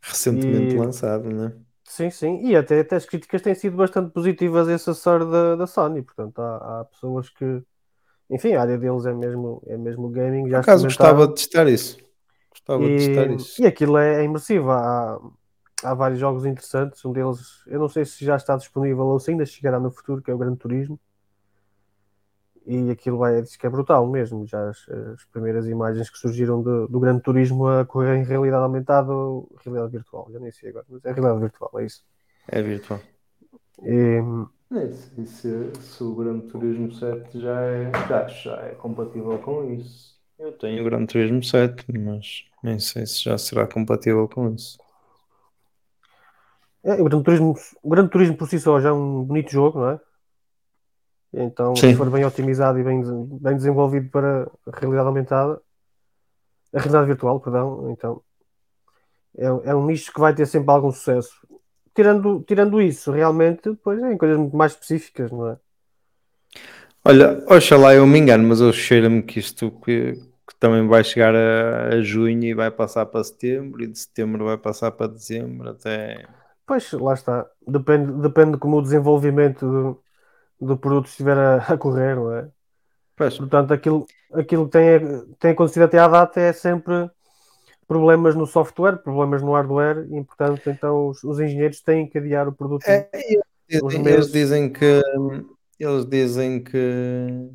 Recentemente e... lançado, né? Sim, sim, e até, até as críticas têm sido bastante positivas a esse acessório da, da Sony, portanto há, há pessoas que, enfim, a área deles é mesmo, é mesmo gaming, Por já acaso gostava de testar isso. Gostava de testar e, isso. e aquilo é, é imersivo, há, há vários jogos interessantes, um deles, eu não sei se já está disponível ou se ainda chegará no futuro, que é o Gran Turismo, e aquilo vai, diz que é brutal mesmo, já as, as primeiras imagens que surgiram do, do Gran Turismo a correr em realidade aumentada ou realidade virtual, já nem sei agora, mas é realidade virtual, é isso. É virtual. E, Nem sei se, se o Gran Turismo 7 já é, já, já é compatível com isso. Eu tenho o Gran Turismo 7, mas nem sei se já será compatível com isso. É, o Gran Turismo, o Gran Turismo por si só já é um bonito jogo, não é? Então, Sim. se for bem otimizado e bem, bem desenvolvido para a realidade aumentada, a realidade virtual, perdão, então é, é um nicho que vai ter sempre algum sucesso. Tirando, tirando isso, realmente, depois é em coisas muito mais específicas, não é? Olha, oxalá eu me engano, mas eu cheiro-me que isto que, que também vai chegar a, a junho e vai passar para setembro, e de setembro vai passar para dezembro, até. Pois, lá está. Depende, depende de como o desenvolvimento do, produto estiver a, a correr, não é? Pois, Portanto, aquilo, aquilo que tem, tem acontecido até à data é sempre problemas no software, problemas no hardware, e portanto, então os, os engenheiros têm que adiar o produto. é, eles, eles dizem que. Eles dizem que.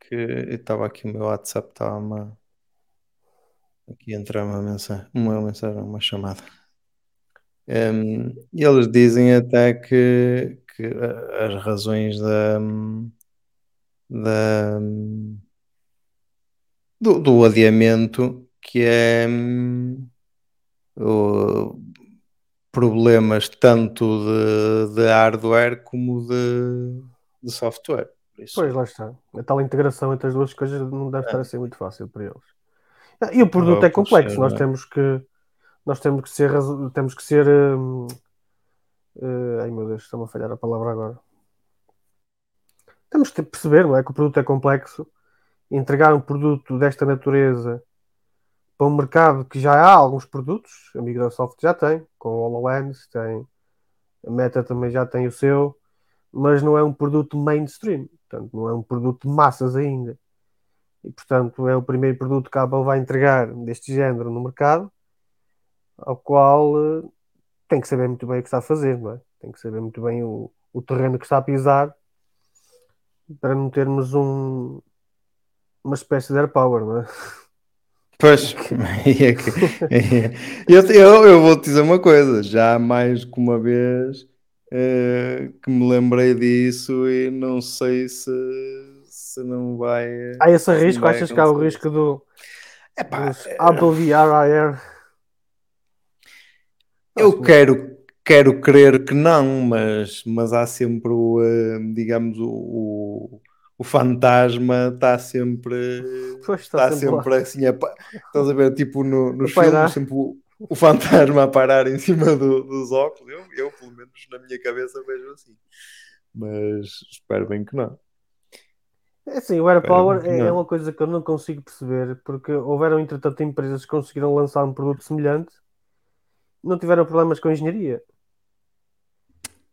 que eu estava aqui, o meu WhatsApp estava uma. Aqui a entrar uma mensagem, uma mensagem, uma chamada. Um, e eles dizem até que, que a- as razões da, da, do, do adiamento que é o- problemas tanto de, de hardware como de, de software. Pois, lá está. A tal integração entre as duas coisas não deve É. estar a ser muito fácil para eles. E o produto é complexo, nós temos que nós temos que ser temos que ser hum, eh, ai meu Deus, está-me a falhar a palavra agora. Temos que perceber, não é, que o produto é complexo. Entregar um produto desta natureza para um mercado que já há alguns produtos, a Microsoft já tem, com o HoloLens, tem, a Meta também já tem o seu, mas não é um produto mainstream, portanto, não é um produto de massas ainda. E, portanto, é o primeiro produto que a Apple vai entregar deste género no mercado, ao qual eh, tem que saber muito bem o que está a fazer, não é? Tem que saber muito bem o, o terreno que está a pisar para não termos um, uma espécie de air power, não é? Pois, é eu, eu, eu vou-te dizer uma coisa, já mais que uma vez eh, que me lembrei disso e não sei se, se não vai. Há esse risco, achas que há o risco do, Epá, dos Apple VR AR? Eu quero, quero crer que não, mas, mas há sempre o, eh, digamos, o, o, o fantasma está sempre, Pois, está está sempre assim, a estás a ver, tipo no, nos filmes, sempre o, o fantasma a parar em cima do- dos óculos. Eu, eu, pelo menos, na minha cabeça vejo assim. Mas espero bem que não. É assim, o Air Espero Power que é, é uma coisa que eu não consigo perceber, porque houveram, entretanto, empresas que conseguiram lançar um produto semelhante não tiveram problemas com a engenharia.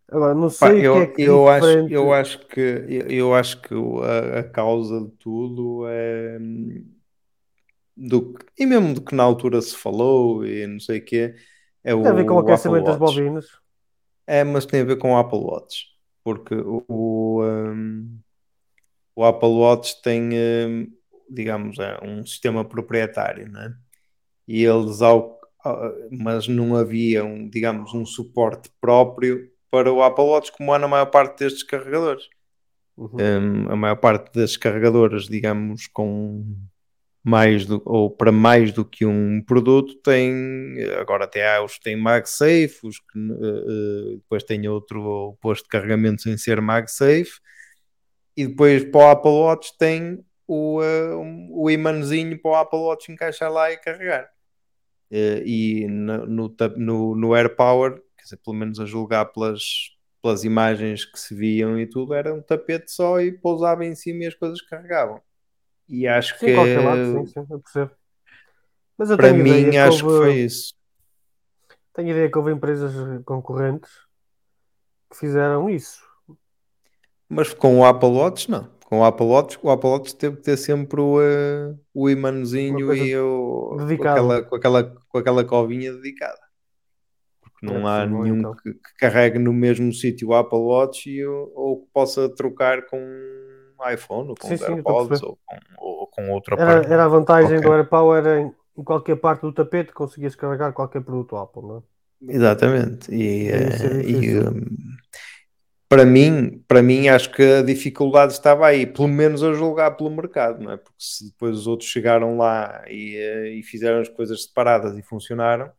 Agora, não Pá, sei o eu, que é que eu, acho, diferente. eu acho que eu, eu acho que o- a, a causa de tudo é do que- e mesmo do que na altura se falou e não sei o quê, é Tem a ver com o o aquecimento das bobinas. É, mas tem a ver com o Apple Watch, porque o, o, hum, o Apple Watch tem, hum, digamos, é um sistema proprietário, né? E eles ao- mas não havia um, digamos, um suporte próprio para o Apple Watch, como há na maior parte destes carregadores. Uhum. Um, a maior parte das carregadoras, digamos, com mais do, ou para mais do que um produto, tem agora até há os que têm MagSafe, os que eh, depois tem outro posto de carregamento sem ser MagSafe, e depois para o Apple Watch tem o, um- o imãzinho para o Apple Watch encaixar lá e carregar. Eh, e no, no, no, no AirPower, quer dizer, pelo menos a julgar pelas, pelas imagens que se viam e tudo, era um tapete só e pousava em cima e as coisas carregavam. E acho Sim, que qualquer lado, sim, sim, eu percebo. Mas eu para mim que acho que houve- foi isso. tenho ideia que houve empresas concorrentes que fizeram isso. Mas com o Apple Watch, não. Com o Apple Watch, o Apple Watch teve que ter sempre o, uh, o imãzinho e o, com, aquela, com, aquela, com aquela covinha dedicada. Porque não é há nenhum então. que, que, carregue no mesmo sítio o Apple Watch e, ou que possa trocar com um iPhone ou com sim, AirPods ou com, ou com aparelho. Era, era a vantagem okay. do AirPower era em, em qualquer parte do tapete conseguias carregar qualquer produto Apple, não é? Exatamente. E, e, um, para mim, para mim, acho que a dificuldade estava aí, pelo menos a julgar pelo mercado, não é? Porque se depois os outros chegaram lá e, eh, e fizeram as coisas separadas e funcionaram,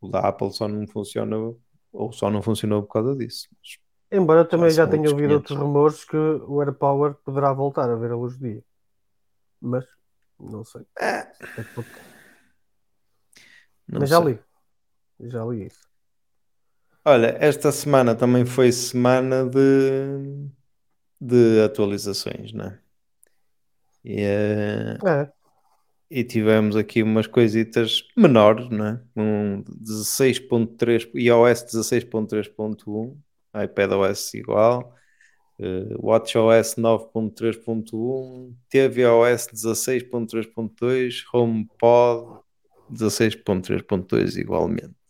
o da Apple só não funciona ou só não funcionou por causa disso. Embora também já, já tenha ouvido 500. outros rumores que o AirPower poderá voltar a ver a luz do dia. Mas não sei. É. Não Mas já sei. li. Já li isso. Olha, esta semana também foi semana de, de atualizações, né? E, eh, é. e tivemos aqui umas coisitas menores, né? Um 16.3, iOS 16.3.1, iPadOS igual, uh, WatchOS 9.3.1, tvOS 16.3.2, HomePod 16.3.2 igualmente.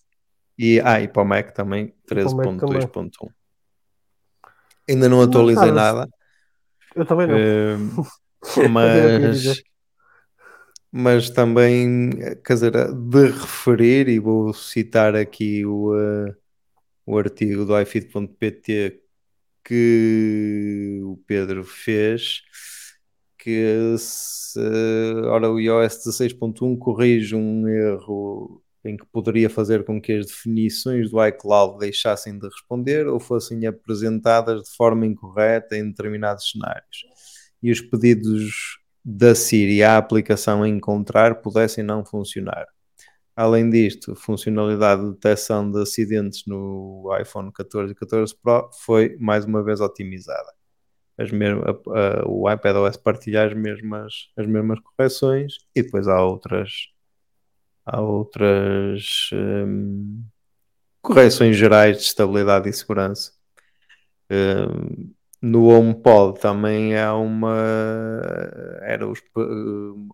E, ah, e para o Mac também 13.2.1. Ainda não atualizei não, nada. Eu também não. Uh, mas, mas também, quer dizer, de referir, e vou citar aqui o, uh, o artigo do ifeed.pt que o Pedro fez, que se, ora, o iOS 16.1 corrige um erro em que poderia fazer com que as definições do iCloud deixassem de responder ou fossem apresentadas de forma incorreta em determinados cenários e os pedidos da Siri à aplicação a encontrar pudessem não funcionar. Além disto, a funcionalidade de detecção de acidentes no iPhone 14 e 14 Pro foi mais uma vez otimizada. As mesmas, a, a, o iPadOS partilha as mesmas, as mesmas correções e depois há outras há outras um, correções gerais de estabilidade e segurança. Um, no HomePod também há uma era os, uh,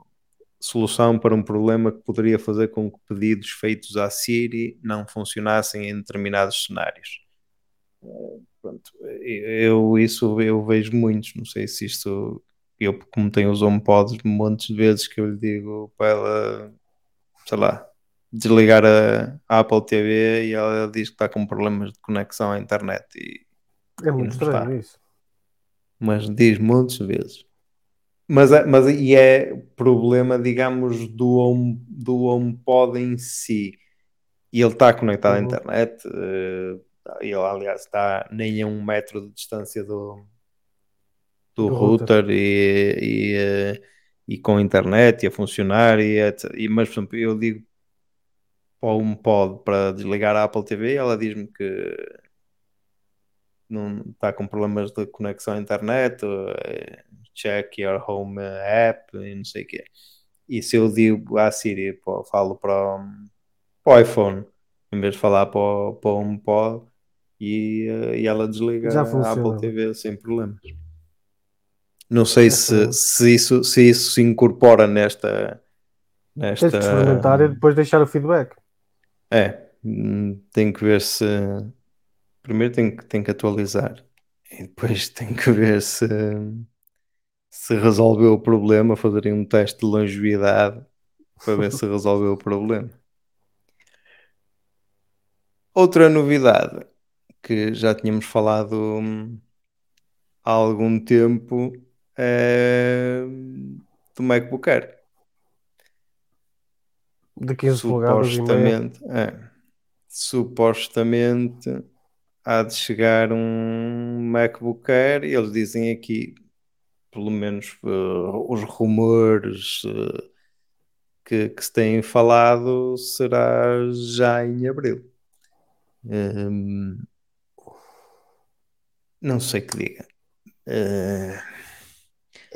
solução para um problema que poderia fazer com que pedidos feitos à Siri não funcionassem em determinados cenários. Pronto, eu isso eu vejo muitos, não sei se isto eu como tenho os HomePods montes de vezes que eu lhe digo para ela sei lá, desligar a, a, Apple TV e ela diz que está com problemas de conexão à internet. E, é muito estranho está. isso. Mas diz muitas vezes. Mas, é, mas e é problema, digamos, do, home, do HomePod em si. E ele está conectado uhum. à internet. Uh, ele, aliás, está nem a um metro de distância do, do, do router, router, e, e uh, e com internet e a funcionar e, etc. E, mas, por exemplo, eu digo para um pod para desligar a Apple TV, ela diz-me que não está com problemas de conexão à internet, eh, check your home app e não sei o quê. E se eu digo à Siri, pô, falo para, para o iPhone, em vez de falar para para o HomePod, e, eh, e ela desliga a Apple TV sem problemas. Não sei se, se, isso, se isso se incorpora nesta. nesta... Tens de experimentar e depois deixar o feedback. É, hum, tem que ver se. Primeiro tem que, tem que atualizar e depois tem que ver se, se resolveu o problema, fazerem um teste de longevidade para ver se resolveu o problema. Outra novidade que já tínhamos falado hum, há algum tempo uh, do MacBook Air. De 15 supostamente, é, supostamente há de chegar um MacBook Air e eles dizem aqui, pelo menos uh, os rumores uh, que, que, se têm falado, será já em abril. Um, não sei que diga. Uh,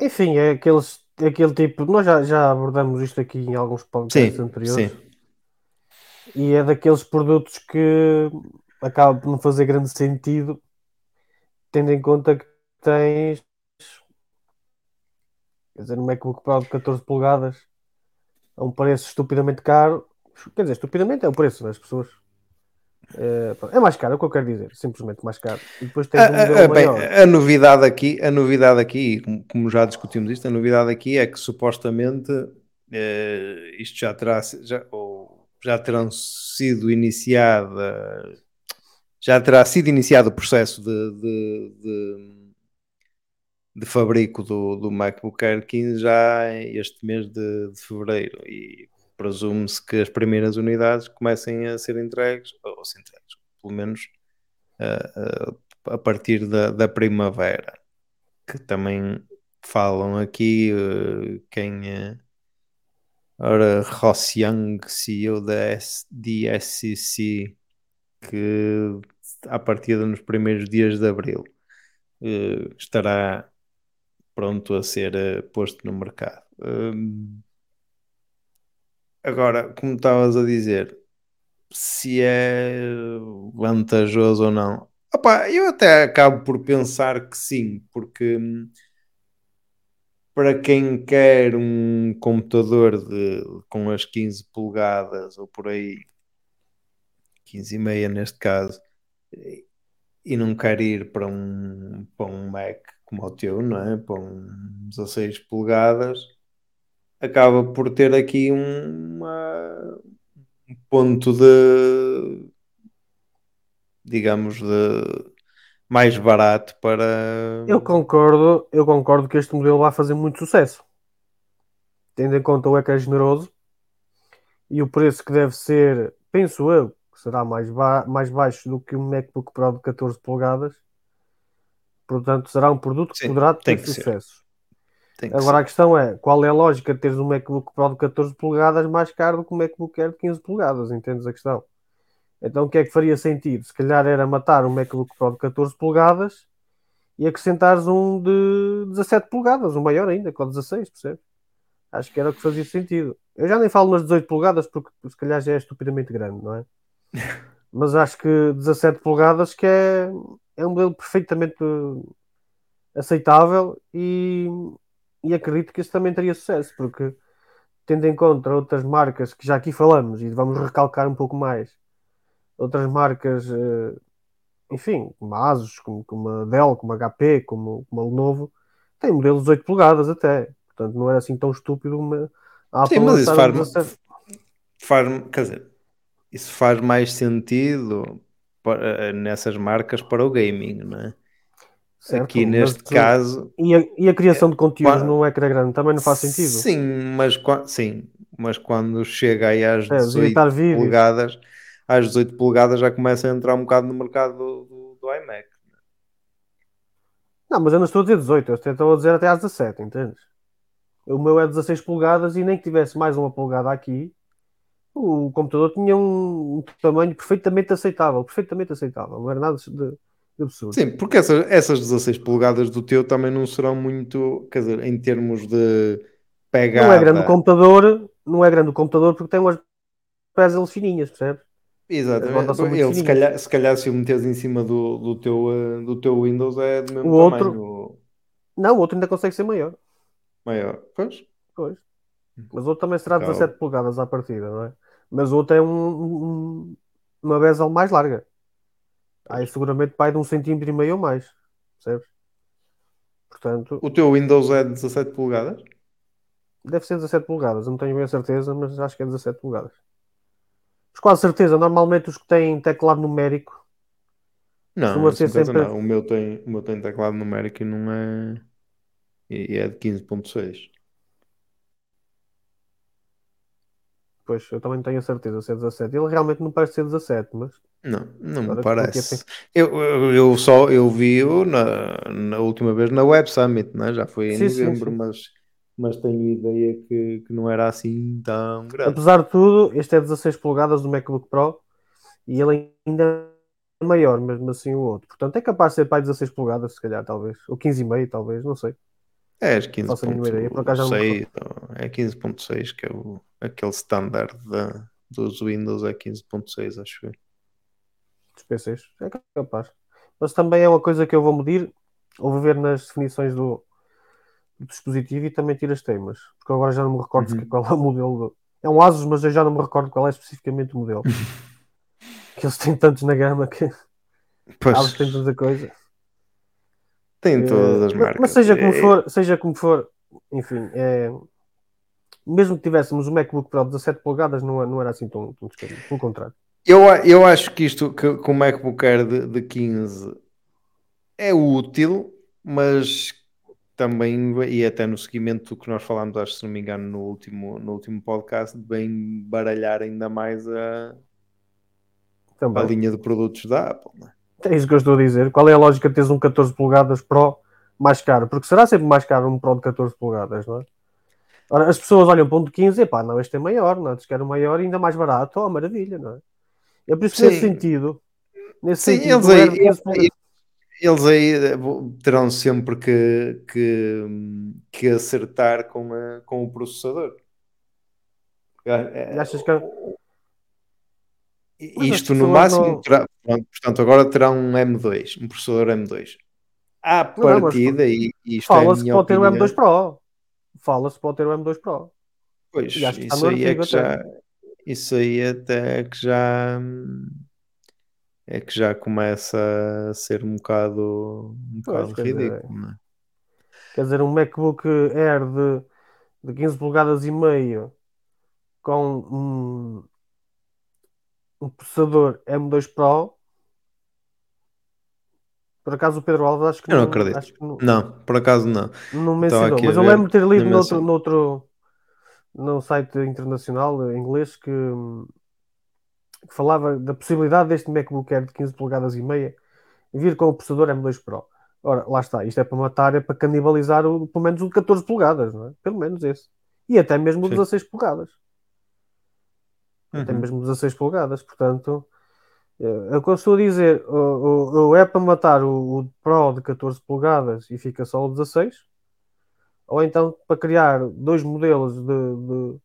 enfim, é aqueles, é aquele tipo. Nós já, já abordamos isto aqui em alguns podcasts sim, anteriores. Sim. E é daqueles produtos que acaba por não fazer grande sentido, tendo em conta que tens quer dizer, um MacBook Pro de 14 polegadas a um preço estupidamente caro. Quer dizer, estupidamente é o preço das pessoas. É, é, mais caro, é o que eu quero dizer, simplesmente mais caro. E depois tens um a, a, bem, a, novidade aqui, a novidade aqui, como já discutimos isto, a novidade aqui é que supostamente eh, isto já terá já, ou já terão sido iniciada já terá sido iniciado o processo de, de, de, de fabrico do, do MacBook Air 15 já este mês de, de fevereiro e presume-se que as primeiras unidades comecem a ser entregues, ou se entregues, pelo menos uh, uh, a partir da, da, primavera, que também falam aqui uh, quem é ora Rossiang, CEO da DSCC, que a partir nos primeiros dias de abril estará pronto a ser posto no mercado. Agora, como estavas a dizer, se é vantajoso ou não, opa, eu até acabo por pensar que sim, porque hum, para quem quer um computador de, com as 15 polegadas ou por aí, 15 e meia neste caso, e não quer ir para um, para um Mac como o teu, não é? Para um 16 polegadas, acaba por ter aqui uma, um ponto de digamos de mais barato para eu concordo eu concordo que este modelo vai fazer muito sucesso. Tendo em conta o ecrã generoso e o preço que deve ser penso eu que será mais, ba mais baixo do que um MacBook Pro de 14 polegadas. Portanto será um produto que Sim, poderá ter sucesso Agora ser. a questão é, qual é a lógica de teres um MacBook Pro de 14 polegadas mais caro do que um MacBook Air de 15 polegadas, entendes a questão? Então o que é que faria sentido? Se calhar era matar um MacBook Pro de 14 polegadas e acrescentares um de 17 polegadas, um maior ainda, com 16, percebes? Acho que era o que fazia sentido. Eu já nem falo nas 18 polegadas porque se calhar já é estupidamente grande, não é? Mas acho que 17 polegadas que é, é um modelo perfeitamente aceitável e, e acredito que isso também teria sucesso, porque tendo em conta outras marcas que já aqui falamos e vamos recalcar um pouco mais, outras marcas, eh, enfim, como a Asus, como, como a Dell, como a HP, como, como a Lenovo, tem modelos de 8 polegadas até. Portanto, não era assim tão estúpido uma a Apple Sim, mas isso faz, faz, quer dizer, isso faz mais sentido para, eh, nessas marcas para o gaming, não é? Certo, Aqui neste caso. E a, e a criação de conteúdos quando, num ecrã grande também não faz sentido. Sim, mas, sim, mas quando chega aí às é, 18 polegadas, às 18 polegadas já começa a entrar um bocado no mercado do, do, do iMac. Não, mas eu não estou a dizer 18, eu estou a dizer até às 17, entendes? O meu é 16 polegadas e nem que tivesse mais uma polegada aqui, o computador tinha um, um tamanho perfeitamente aceitável, perfeitamente aceitável, não era nada de absurdo. Sim, porque essas, essas 16 polegadas do teu também não serão muito, quer dizer, em termos de pegada. Não é grande o computador, não é grande o computador porque tem umas bezels fininhas, percebes? Exatamente. Ele, se, calhar, se calhar se o meteres em cima do, do, teu, eh, do teu Windows é do mesmo o tamanho. Outro... Não, o outro ainda consegue ser maior. Maior, pois. Pois. Mas o outro também será 17 polegadas à partida, não é? Mas o outro é um, um uma bezel mais larga. Aí seguramente pai de um centímetro e meio ou mais. Percebes? Portanto, o teu Windows é 17 polegadas? Deve ser 17 polegadas, não tenho bem a certeza, mas acho que é 17 polegadas. Mas quase certeza, normalmente os que têm teclado numérico. Não, ser sempre... não. O, meu tem, o meu tem teclado numérico e não é. E é de 15.6. Pois, eu também tenho a certeza se é 17. Ele realmente não parece ser 17, mas. Não, não me parece. Eu, eu, eu, só eu vi-o na, na última vez na Web Summit, né? já foi em sim, novembro, sim, sim. Mas, mas tenho ideia que, que não era assim tão grande. Apesar de tudo, este é 16 polegadas do MacBook Pro e ele ainda é maior, mesmo assim o outro. Portanto, é capaz de ser para 16 polegadas, se calhar, talvez. Ou 15,5, talvez, não sei. É, as 15.6, é 15.6 que é o, aquele standard da, dos Windows é 15.6, acho eu. Dos PCs, é capaz. Mas também é uma coisa que eu vou medir, ou vou ver nas definições do, do dispositivo e também tiro as temas. Porque agora já não me recordo Uhum. qual é o modelo. É um Asus, mas eu já não me recordo qual é especificamente o modelo. que eles têm tantos na gama que Pois, Asus tem tanta coisa. tem todas Eh, as mas- marcas. Mas seja como É- for, seja como for, enfim, é, mesmo que tivéssemos o MacBook Pro de 17 polegadas, não, não era assim tão, tão descabido. Pelo contrário. Eu, eu acho que isto, que, que o MacBook Air de, de 15 é útil, mas também, e até no seguimento do que nós falámos, acho, se não me engano, no último, no último podcast, vem baralhar ainda mais a, a linha de produtos da Apple. é? É isso que eu estou a dizer. Qual é a lógica de teres um 14 polegadas Pro mais caro? Porque será sempre mais caro um Pro de 14 polegadas, não é? Ora, as pessoas olham para um de 15 e pá, não, este é maior, não é? Diz que era o maior e ainda mais barato. Oh, maravilha, não é? É por isso que nesse sentido, nesse Sim, sentido, eles aí- Air de 15 polegadas- Eles aí eh, terão sempre que, que, que acertar com, a- com o processador. É- E achas que- Isto no máximo não- terá, portanto, agora terá um M2, um processador M2. À Não, não, partida, e isto é Fala-se que minha pode ter o opinião, M2 Pro. Fala-se que pode ter o M2 Pro. pois, isso aí é que já, isso aí até é que já é que já começa a ser um bocado, um Pois, bocado dizer, ridículo, não é? Quer dizer, um MacBook Air de, de 15 polegadas e meio com um, um processador M2 Pro. Por acaso o Pedro Alves acho que Eu não não, acredito. não, Não, por acaso não. não mencionou. Mas eu lembro de ter lido noutro, noutro num site internacional em inglês que, hum, que falava da possibilidade deste MacBook Air de 15 polegadas e meia vir com o processador M2 Pro. Ora, lá está, isto é para matar, é para canibalizar o, pelo menos o de 14 polegadas, não é? Pelo menos esse. E até mesmo o Sim. 16 polegadas. Até Uhum. mesmo 16 polegadas, portanto, é o que eu estou a dizer, o, o- o é para matar o, o Pro de 14 polegadas e fica só o 16, ou então para criar dois modelos de, de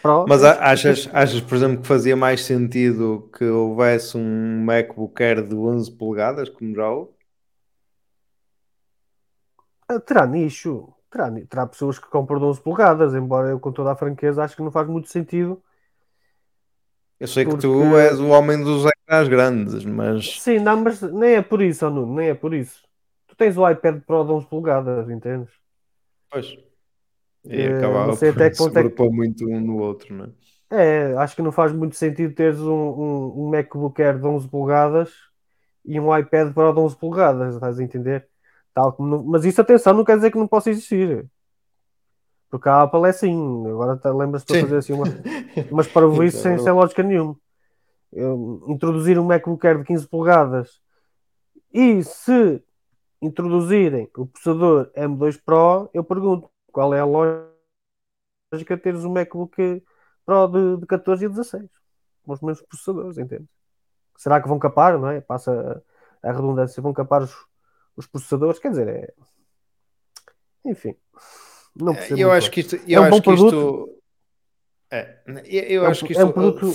Pro. Mas a- achas, achas, por exemplo, que fazia mais sentido que houvesse um MacBook Air de 11 polegadas, como já houve? Ah, Terá nicho, terá, terá pessoas que compram de 11 polegadas, embora eu com toda a franqueza acho que não faz muito sentido. Eu sei que Porque- tu és o homem dos ecrãs grandes, mas Sim, não, mas nem é por isso, Nuno, nem é por isso. Tu tens o iPad Pro de 11 polegadas, entendes? Pois. E Eh, acabava não por até que ponto é que- sobrepor muito um no outro, não é? É, acho que não faz muito sentido teres um, um, um MacBook Air de 11 polegadas e um iPad Pro de 11 polegadas, estás a entender? Tal como não- Mas isso, atenção, não quer dizer que não possa existir. Porque a Apple é assim. Agora tá- lembra-se Sim. fazer assim uma, umas parvoíces Isso é sem, sem lógica nenhuma. Eu- introduzir um MacBook Air de 15 polegadas e se introduzirem o processador M2 Pro, eu pergunto qual é a lógica de teres um MacBook Pro de, de 14 e 16 com os mesmos processadores, entende? Será que vão capar, não é? Passa a, redundância, vão capar os, os processadores, quer dizer, é... enfim, não percebo Eu acho que isto, eu um acho bom que isto produto. é, eu, eu É um- acho que é um isto produto-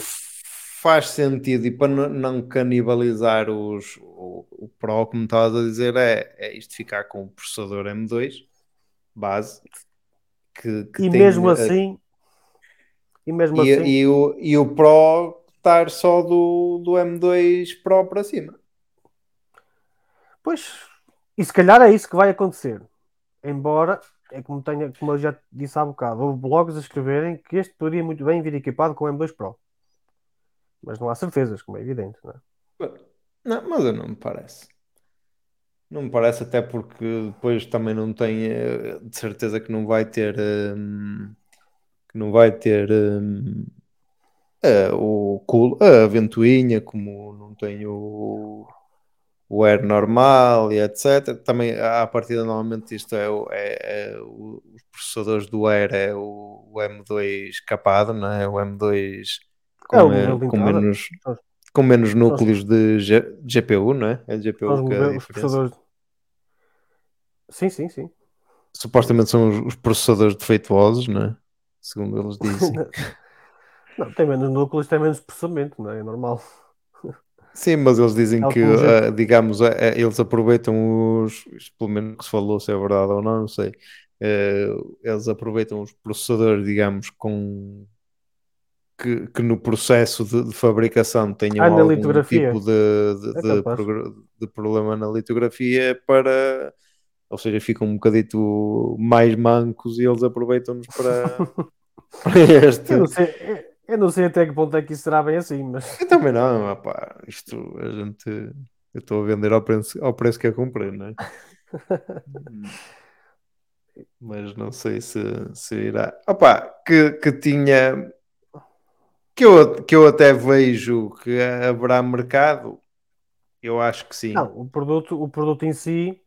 faz sentido e para não, canibalizar os, o, o Pro, como estavas a dizer, é, é isto ficar com o processador M2 base que, que E mesmo a- assim, e mesmo e, assim, e o, e o Pro estar só do, do M2 Pro para cima. Pois, e se calhar é isso que vai acontecer. Embora, é como, tenha, como eu já disse há bocado, houve blogs a escreverem que este poderia muito bem vir equipado com o M2 Pro. Mas não há certezas, como é evidente. Não é? Não, mas eu não me parece. Não me parece, até porque depois também não tem eh, de certeza que não vai ter hum, que não vai ter hum, eh, o cool, a ventoinha, como não tem o, o Air normal e etc. Também à partida normalmente isto é, o- é- é o- os processadores do Air é o, o M2 capado, não é? O M2 com, É com menos com menos núcleos de G- GPU, não é? É GPU que é os processadores. Sim, sim, sim. Supostamente são os, os processadores defeituosos, não é? Segundo eles dizem. Não, tem menos núcleos, tem menos processamento, não é? É normal. Sim, mas eles dizem É que, uh, digamos, uh, eles aproveitam os, pelo menos que se falou se é verdade ou não, não sei. Uh, eles aproveitam os processadores, digamos, com que, que no processo de, de fabricação tenham Ah, algum tipo de, de, É de problema na litografia para, ou seja, ficam um bocadito mais mancos e eles aproveitam-nos para, para este. Eu não sei, eu- eu não sei até que ponto é que isso será bem assim, mas Eu também não, opá, isto a gente eu estou a vender ao preço, ao preço que eu comprei, não é? Mas não sei se, se irá. Opá, que, que tinha que eu, que eu até vejo que haverá mercado, eu acho que sim. não, o produto, o produto em si,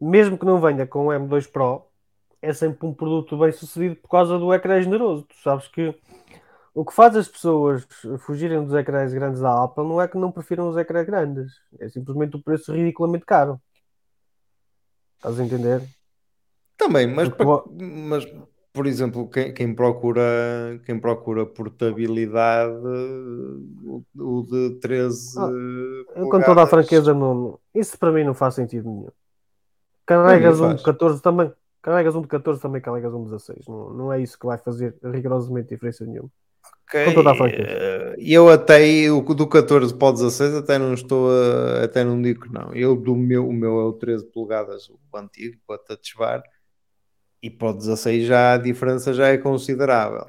mesmo que não venha com o M2 Pro, é sempre um produto bem sucedido por causa do ecrã generoso. Tu sabes que o que faz as pessoas fugirem dos ecrãs grandes da Apple não é que não prefiram os ecrãs grandes, é simplesmente o preço ridiculamente caro. Estás a entender? Também, mas, Porque pa- vo- mas por exemplo, quem, quem procura quem procura portabilidade, o, o de 13 Ah, com toda a franqueza, isso para mim não faz sentido nenhum. Carregas um de 14 também. Carregas um de 14 também carregas um de 16. Não, não é isso que vai fazer rigorosamente diferença nenhuma. Ok, Com toda a franqueza. eh, eu até o do 14 para o 16 até não estou a, até não digo que não. Eu do meu, o meu é o 13 polegadas, o antigo, para touch bar, e para o 16 já a diferença já é considerável.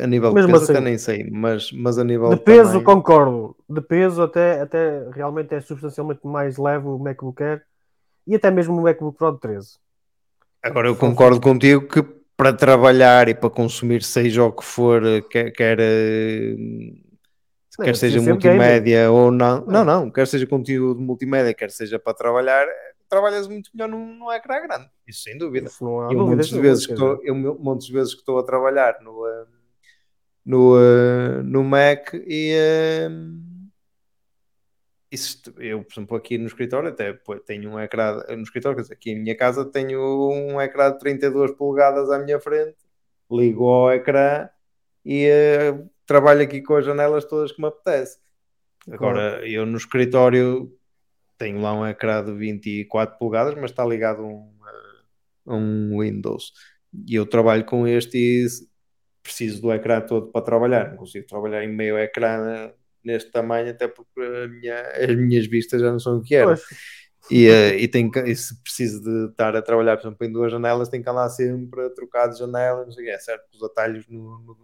A nível de Mesmo peso assim. até nem sei, mas, mas a nível De de peso, tamanho- concordo. De peso, até, até realmente é substancialmente mais leve o MacBook Air e até mesmo o MacBook Pro de 13. Agora eu concordo contigo que para trabalhar e para consumir seja o que for, quer, quer, eh, quer é seja multimédia ou não, Não. não, quer seja conteúdo multimédia, quer seja para trabalhar, trabalhas muito melhor num, num ecrã grande, isso sem dúvida. Isso não há de vezes que estou, eu de vezes que estou a trabalhar no, eh, no, eh, no Mac e eh, isso, eu, por exemplo, aqui no escritório até tenho um ecrã no escritório, quer dizer, aqui em minha casa tenho um ecrã de 32 polegadas à minha frente, ligo ao ecrã e eh, trabalho aqui com as janelas todas que me apetece. Agora, eu no escritório tenho lá um ecrã de 24 polegadas, mas está ligado a um, a um Windows. E eu trabalho com este e preciso do ecrã todo para trabalhar. Não consigo trabalhar em meio ecrã neste tamanho, até porque minha- as minhas vistas já não são o que eram. E, eh, e, que- e se preciso de estar a trabalhar, por exemplo, em duas janelas, tenho que andar sempre a trocar de janela, não sei. É certo que os atalhos no, no,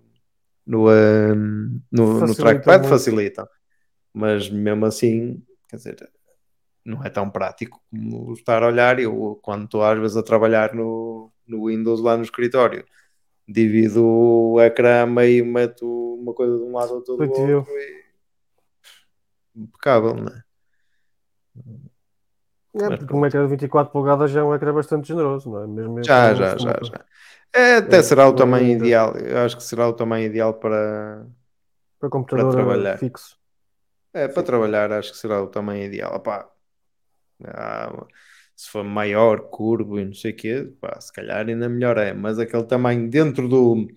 no, eh, no- no trackpad facilitam. Mas mesmo assim, quer dizer, não é tão prático como estar a olhar. Eu, quando estou às vezes a trabalhar no, no Windows lá no escritório, divido o ecrã meio, meto uma coisa de um lado, outra do outro e impecável, não é? é, Mas porque um ecrã de 24 polegadas já é um ecrã bastante generoso, não é? Mesmo Já, já, já, já. É, até É, será o é tamanho ainda. ideal. Eu acho que será o tamanho ideal para, Para computador trabalhar. fixo. é, para trabalhar. Acho que será o tamanho ideal. Opá, ah, se for maior, curvo e não sei o quê, pá, se calhar ainda melhor é. Mas aquele tamanho dentro do,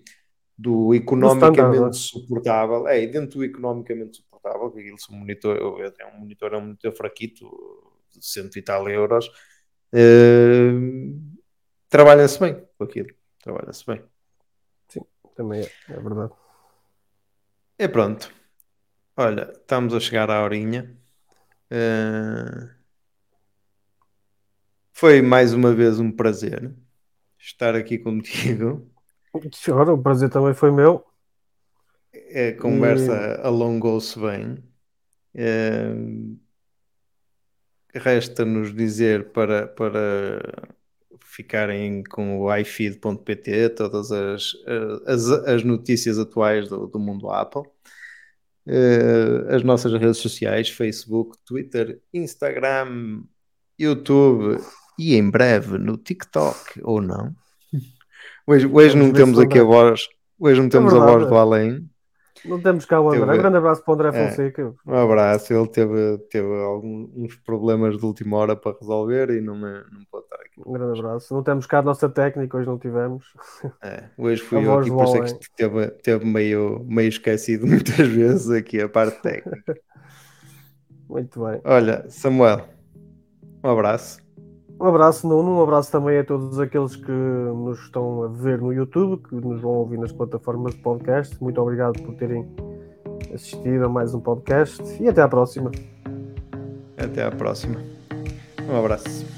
do economicamente standard, suportável, é, dentro do economicamente suportável, que aquilo se monitor, tenho um monitor, é um monitor fraquito, de cento e tal euros, eh, trabalha-se bem com aquilo. Trabalha-se bem. Também é, é verdade. E pronto. Olha, estamos a chegar à horinha. Eh, Foi mais uma vez um prazer estar aqui contigo. Agora, o prazer também foi meu. A conversa alongou-se bem. Eh, Resta-nos dizer para, para ficarem com o iFeed.pt todas as, as, as notícias atuais do, do mundo Apple. Eh, as nossas redes sociais, Facebook, Twitter, Instagram, YouTube e em breve no TikTok, ou não. Hoje, hoje não temos aqui a voz, hoje não temos a verdade, voz do é. além. Não temos cá o André. Teve- Um grande abraço para o André É. Fonseca. Um abraço, ele teve, teve alguns problemas de última hora para resolver e não, me- não pode estar aqui Um grande abraço. Não temos cá a nossa técnica, hoje não tivemos. É, hoje fui a eu aqui, por isso é que isto teve, teve meio, meio esquecido muitas vezes aqui a parte técnica. Muito bem. Olha, Samuel, um abraço. Um abraço, Nuno. Um abraço também a todos aqueles que nos estão a ver no YouTube, que nos vão ouvir nas plataformas de podcast. Muito obrigado por terem assistido a mais um podcast e até à próxima. Até à próxima. Um abraço.